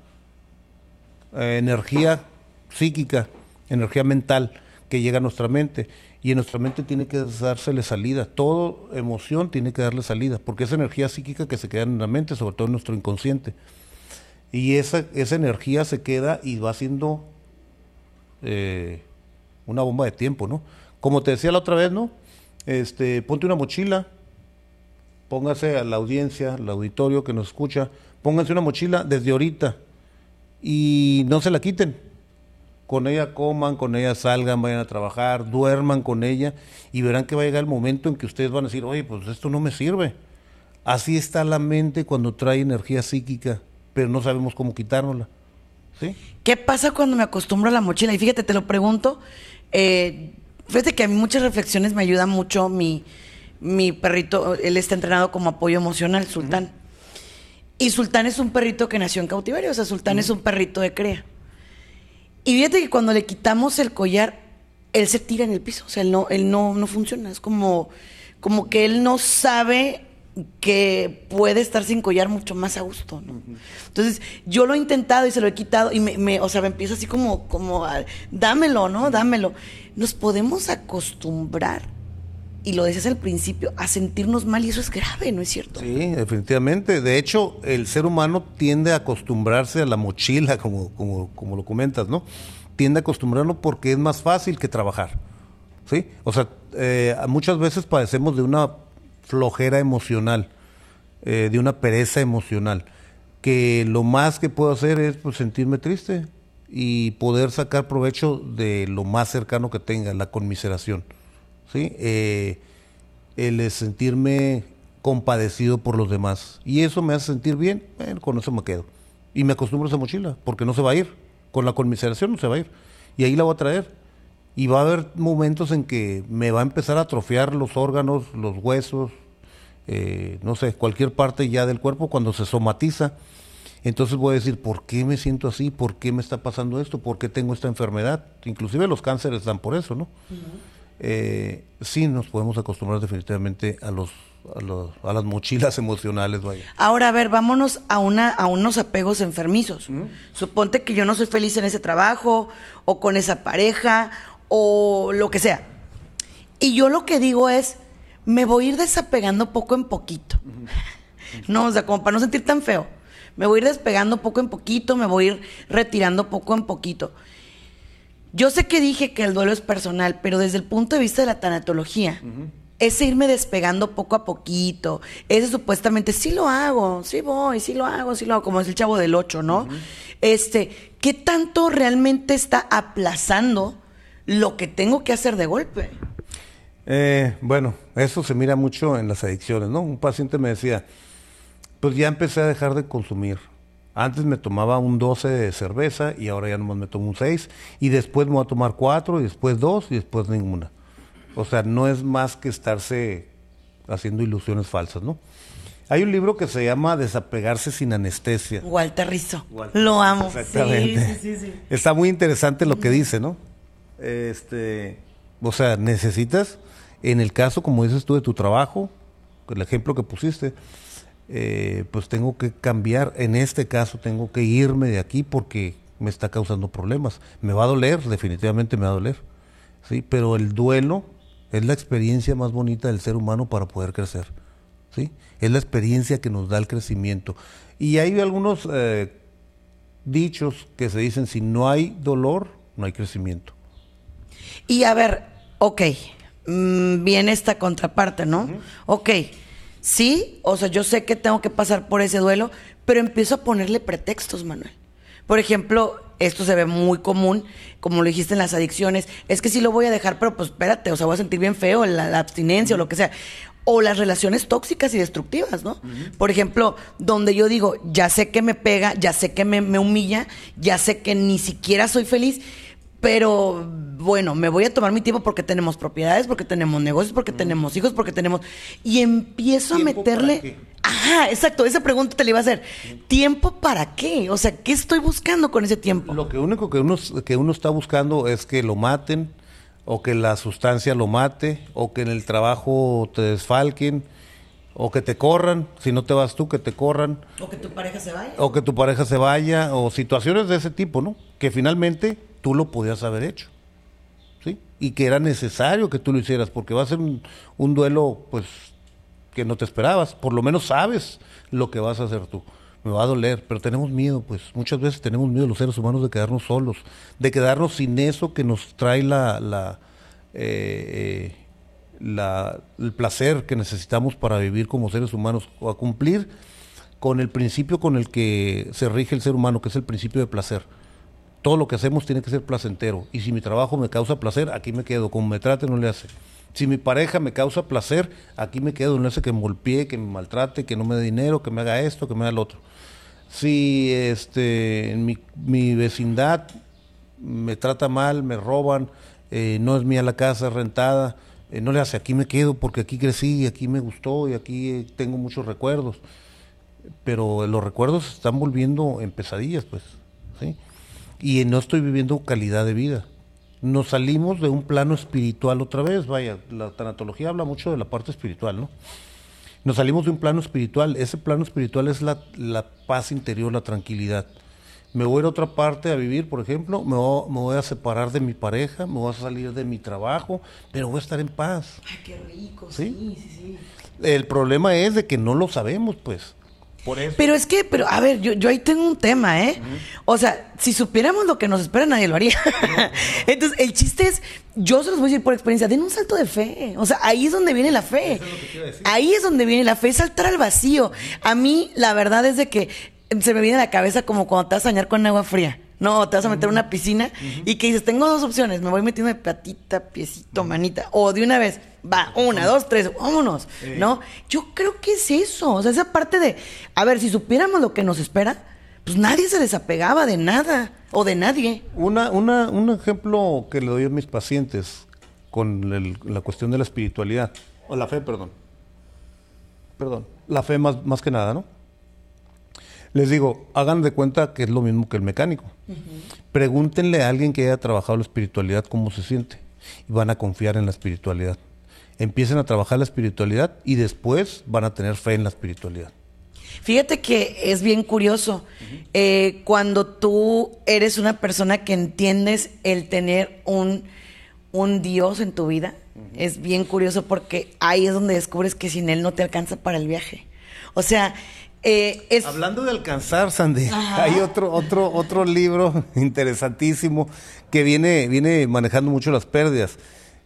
eh, energía psíquica, energía mental que llega a nuestra mente y en nuestra mente tiene que dársele salida. Toda emoción tiene que darle salida porque es energía psíquica que se queda en la mente, sobre todo en nuestro inconsciente. Y esa, esa energía se queda y va siendo eh, una bomba de tiempo, ¿no? Como te decía la otra vez, ¿no? Este, ponte una mochila, póngase a la audiencia, al auditorio que nos escucha, pónganse una mochila desde ahorita y no se la quiten. Con ella coman, con ella salgan, vayan a trabajar, duerman con ella y verán que va a llegar el momento en que ustedes van a decir, oye, pues esto no me sirve. Así está la mente cuando trae energía psíquica, pero no sabemos cómo quitárnosla. ¿Sí? ¿Qué pasa cuando me acostumbro a la mochila? Y fíjate, te lo pregunto. Eh, fíjate que a mí muchas reflexiones me ayuda mucho mi, mi perrito, él está entrenado como apoyo emocional, Sultán. Y Sultán es un perrito que nació en cautiverio, o sea, Sultán es un perrito de crea. Y fíjate que cuando le quitamos el collar, él se tira en el piso, o sea, él no, él no, no funciona, es como, como que él no sabe que puede estar sin collar mucho más a gusto, ¿no? Entonces, yo lo he intentado y se lo he quitado y me, me o sea, me empiezo así como, como, a, dámelo, ¿no? Dámelo. Nos podemos acostumbrar, y lo decías al principio, a sentirnos mal y eso es grave, ¿no es cierto? Sí, definitivamente. De hecho, el ser humano tiende a acostumbrarse a la mochila, como, como, como lo comentas, ¿no? Tiende a acostumbrarlo porque es más fácil que trabajar, ¿sí? O sea, eh, muchas veces padecemos de una flojera emocional, eh, de una pereza emocional, que lo más que puedo hacer es pues, sentirme triste y poder sacar provecho de lo más cercano que tenga, la conmiseración. ¿Sí? Eh, el sentirme compadecido por los demás. Y eso me hace sentir bien, bueno, con eso me quedo. Y me acostumbro a esa mochila, porque no se va a ir. Con la conmiseración no se va a ir. Y ahí la voy a traer. Y va a haber momentos en que me va a empezar a atrofiar los órganos, los huesos, eh, no sé, cualquier parte ya del cuerpo cuando se somatiza. Entonces voy a decir, ¿por qué me siento así? ¿Por qué me está pasando esto? ¿Por qué tengo esta enfermedad? Inclusive los cánceres dan por eso, ¿no? Eh, sí nos podemos acostumbrar definitivamente a los, a, las mochilas emocionales, vaya. Ahora, a ver, vámonos a, una, a unos apegos enfermizos. Suponte que yo no soy feliz en ese trabajo, o con esa pareja, o lo que sea. Y yo lo que digo es, me voy a ir desapegando poco en poquito. No, o sea, como para no sentir tan feo. Me voy a ir despegando poco en poquito, me voy a ir retirando poco en poquito. Yo sé que dije que el duelo es personal, pero desde el punto de vista de la tanatología, ese irme despegando poco a poquito, ese supuestamente sí lo hago, sí voy, sí lo hago, sí lo hago, como es el chavo del 8, ¿no? Este, ¿qué tanto realmente está aplazando lo que tengo que hacer de golpe. Eh, bueno, eso se mira mucho en las adicciones, ¿no? Un paciente me decía, pues ya empecé a dejar de consumir. Antes me tomaba un 12 de cerveza y ahora ya nomás me tomo un 6 y después me voy a tomar 4 y después 2 y después ninguna. O sea, no es más que estarse haciendo ilusiones falsas, ¿no? Hay un libro que se llama Desapegarse sin anestesia. Walter Rizzo. Lo amo. Exactamente. Sí, sí, sí, Está muy interesante lo que dice, ¿no? Este, o sea, necesitas, en el caso, como dices tú, de tu trabajo, el ejemplo que pusiste, eh, pues tengo que cambiar, en este caso tengo que irme de aquí porque me está causando problemas. Me va a doler, definitivamente me va a doler, ¿sí? Pero el duelo es la experiencia más bonita del ser humano para poder crecer, ¿sí? Es la experiencia que nos da el crecimiento. Y hay algunos eh, dichos que se dicen, si no hay dolor, no hay crecimiento. Y a ver, ok, mm, viene esta contraparte, ¿no? Ok, sí, o sea, yo sé que tengo que pasar por ese duelo, pero empiezo a ponerle pretextos, Manuel. Por ejemplo, esto se ve muy común, como lo dijiste en las adicciones, es que sí lo voy a dejar, pero pues espérate, o sea, voy a sentir bien feo, la, abstinencia o lo que sea. O las relaciones tóxicas y destructivas, ¿no? Por ejemplo, donde yo digo, ya sé que me pega, ya sé que me, me humilla, ya sé que ni siquiera soy feliz, pero bueno, me voy a tomar mi tiempo porque tenemos propiedades, porque tenemos negocios, porque tenemos hijos, porque tenemos... Y empiezo a meterle... Ajá, exacto, esa pregunta te la iba a hacer. ¿Tiempo para qué? O sea, ¿qué estoy buscando con ese tiempo? Lo que único que uno, que uno está buscando es que lo maten, o que la sustancia lo mate, o que en el trabajo te desfalquen, o que te corran, si no te vas tú, que te corran. O que tu pareja se vaya. O que tu pareja se vaya, o situaciones de ese tipo, ¿no? Que finalmente tú lo podías haber hecho. Y que era necesario que tú lo hicieras, porque va a ser un, duelo, pues, que no te esperabas. Por lo menos sabes lo que vas a hacer tú. Me va a doler, pero tenemos miedo, pues muchas veces tenemos miedo los seres humanos de quedarnos solos, de quedarnos sin eso que nos trae la, la, eh, la, el placer que necesitamos para vivir como seres humanos, o a cumplir con el principio con el que se rige el ser humano, que es el principio de placer todo lo que hacemos tiene que ser placentero. Y si mi trabajo me causa placer, aquí me quedo. Como me trate, no le hace. Si mi pareja me causa placer, aquí me quedo. No hace que me golpee, que me maltrate, que no me dé dinero, que me haga esto, que me haga lo otro. Si este, mi, vecindad me trata mal, me roban, eh, no es mía la casa rentada, eh, no le hace, aquí me quedo porque aquí crecí, aquí me gustó y aquí eh, tengo muchos recuerdos. Pero los recuerdos se están volviendo en pesadillas, pues. ¿sí? Y no estoy viviendo calidad de vida. nos salimos de un plano espiritual otra vez, vaya, la tanatología habla mucho de la parte espiritual, ¿no? Nos salimos de un plano espiritual, ese plano espiritual es la, la paz interior, la tranquilidad. Me voy a ir a otra parte a vivir, por ejemplo, me voy, me voy, a separar de mi pareja, me voy a salir de mi trabajo, pero voy a estar en paz. Ay, qué rico, sí, sí, sí. sí. El problema es de que no lo sabemos, pues. Por eso. Pero es que, pero a ver, yo, yo ahí tengo un tema, ¿eh? Uh -huh. O sea, si supiéramos lo que nos espera, nadie lo haría. Entonces, el chiste es, yo se los voy a decir por experiencia, den un salto de fe. O sea, ahí es donde viene la fe. Es ahí es donde viene la fe, saltar al vacío. A mí, la verdad es de que se me viene a la cabeza como cuando te vas a bañar con agua fría. No, te vas a meter en una piscina uh -huh. y que dices, tengo dos opciones, me voy metiendo de patita, piecito, manita, o de una vez, va, una, dos, tres, vámonos. ¿no? Yo creo que es eso, o sea, esa parte de, a ver, si supiéramos lo que nos espera, pues nadie se desapegaba de nada o de nadie. Una, una, un ejemplo que le doy a mis pacientes con el, la cuestión de la espiritualidad, o la fe, perdón, perdón, la fe más, más que nada, ¿no? Les digo, hagan de cuenta que es lo mismo que el mecánico. Uh -huh. Pregúntenle a alguien que haya trabajado la espiritualidad cómo se siente y van a confiar en la espiritualidad. Empiecen a trabajar la espiritualidad y después van a tener fe en la espiritualidad. Fíjate que es bien curioso. Uh -huh. eh, cuando tú eres una persona que entiendes el tener un, un Dios en tu vida, uh -huh. es bien curioso porque ahí es donde descubres que sin Él no te alcanza para el viaje. O sea, eh, es... Hablando de alcanzar, Sandy, Ajá. hay otro, otro, otro libro interesantísimo que viene, viene manejando mucho las pérdidas.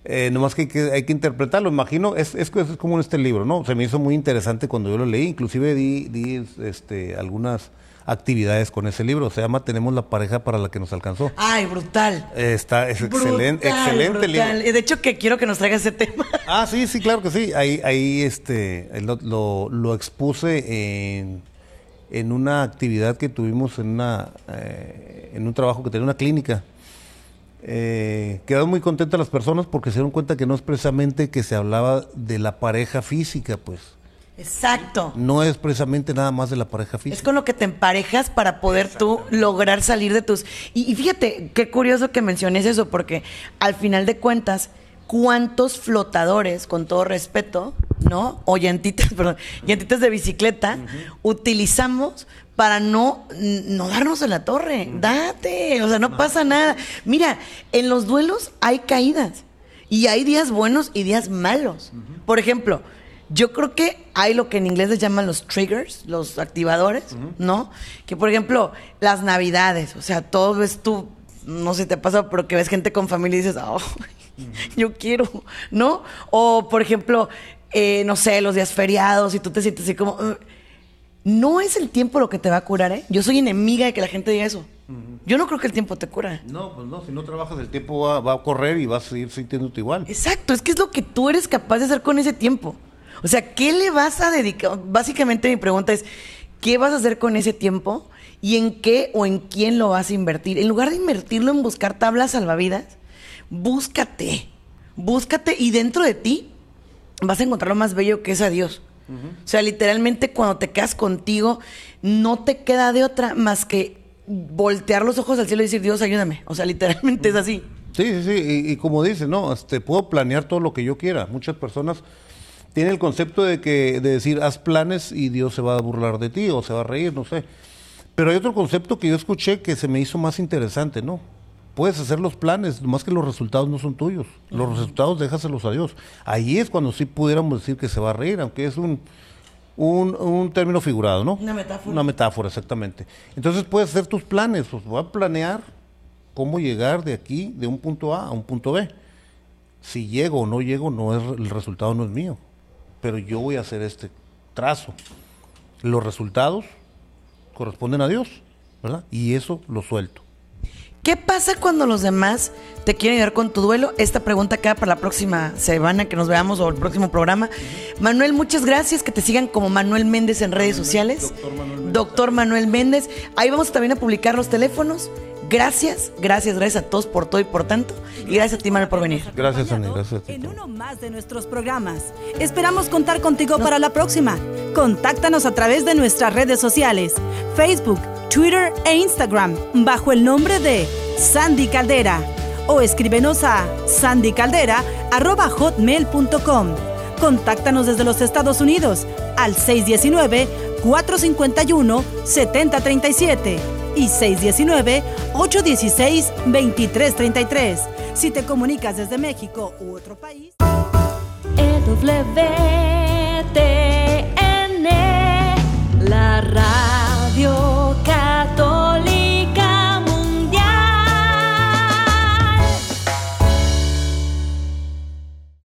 Eh, nomás que hay, que hay que interpretarlo, imagino, es, es, es, como en este libro, ¿no? Se me hizo muy interesante cuando yo lo leí, inclusive di, di este, algunas actividades con ese libro, se llama Tenemos la pareja para la que nos alcanzó. Ay, brutal. Está, es brutal, excelente, excelente brutal. libro. De hecho, que quiero que nos traiga ese tema. Ah, sí, sí, claro que sí. Ahí, ahí este, lo, lo, lo expuse en, en, una actividad que tuvimos en, una, eh, en un trabajo que tenía una clínica. Eh, quedaron muy contentas las personas porque se dieron cuenta que no es precisamente que se hablaba de la pareja física, pues. Exacto. No es precisamente nada más de la pareja física. Es con lo que te emparejas para poder tú lograr salir de tus... Y, y, fíjate, qué curioso que menciones eso, porque al final de cuentas, ¿cuántos flotadores, con todo respeto, ¿no? O llantitas, perdón, llantitas de bicicleta, uh -huh. utilizamos para no, no darnos en la torre? Uh -huh. Date, o sea, no, no pasa nada. Mira, en los duelos hay caídas. Y hay días buenos y días malos. Uh -huh. Por ejemplo, yo creo que hay lo que en inglés se llaman los triggers, los activadores, uh -huh. ¿no? Que por ejemplo, las navidades, o sea, todo ves tú, no sé si te ha pasado, pero que ves gente con familia y dices, oh, uh -huh. yo quiero, ¿no? O por ejemplo, eh, no sé, los días feriados y tú te sientes así como, uh, no es el tiempo lo que te va a curar, ¿eh? Yo soy enemiga de que la gente diga eso. Yo no creo que el tiempo te cura. No, pues no, si no trabajas el tiempo va, va a correr y vas a seguir sintiéndote igual. Exacto, es que es lo que tú eres capaz de hacer con ese tiempo. O sea, ¿qué le vas a dedicar? Básicamente mi pregunta es, ¿qué vas a hacer con ese tiempo? ¿Y en qué o en quién lo vas a invertir? En lugar de invertirlo en buscar tablas salvavidas, búscate, búscate y dentro de ti vas a encontrar lo más bello que es a Dios. Uh -huh. O sea, literalmente cuando te quedas contigo, no te queda de otra más que voltear los ojos al cielo y decir, Dios, ayúdame. O sea, literalmente uh -huh. es así. Sí, sí, sí. Y, y como dices, no, este, puedo planear todo lo que yo quiera. Muchas personas tiene el concepto de que de decir haz planes y Dios se va a burlar de ti o se va a reír, no sé. Pero hay otro concepto que yo escuché que se me hizo más interesante, ¿no? Puedes hacer los planes, más que los resultados no son tuyos. Los uh -huh. resultados déjaselos a Dios. Ahí es cuando sí pudiéramos decir que se va a reír, aunque es un, un, un término figurado, ¿no? Una metáfora. Una metáfora, exactamente. Entonces puedes hacer tus planes, pues voy a planear cómo llegar de aquí, de un punto A a un punto B. Si llego o no llego, no es, el resultado no es mío pero yo voy a hacer este trazo. Los resultados corresponden a Dios, ¿verdad? Y eso lo suelto. ¿Qué pasa cuando los demás te quieren ayudar con tu duelo? Esta pregunta queda para la próxima semana que nos veamos o el próximo programa. Manuel, muchas gracias. Que te sigan como Manuel Méndez en redes sociales. Doctor Manuel Méndez. Doctor Manuel Méndez. Ahí vamos también a publicar los teléfonos. Gracias, gracias, gracias a todos por todo y por tanto. Y gracias a ti, Manuel, por venir. Gracias, Ani, gracias a ti. En uno más de nuestros programas. Esperamos contar contigo no. para la próxima. Contáctanos a través de nuestras redes sociales: Facebook, Twitter e Instagram, bajo el nombre de Sandy Caldera. o escríbenos a sandycaldera.hotmail.com. Contáctanos desde los Estados Unidos al 619-451-7037 y 619-816-2333. Si te comunicas desde México u otro país. EWTN, la radio.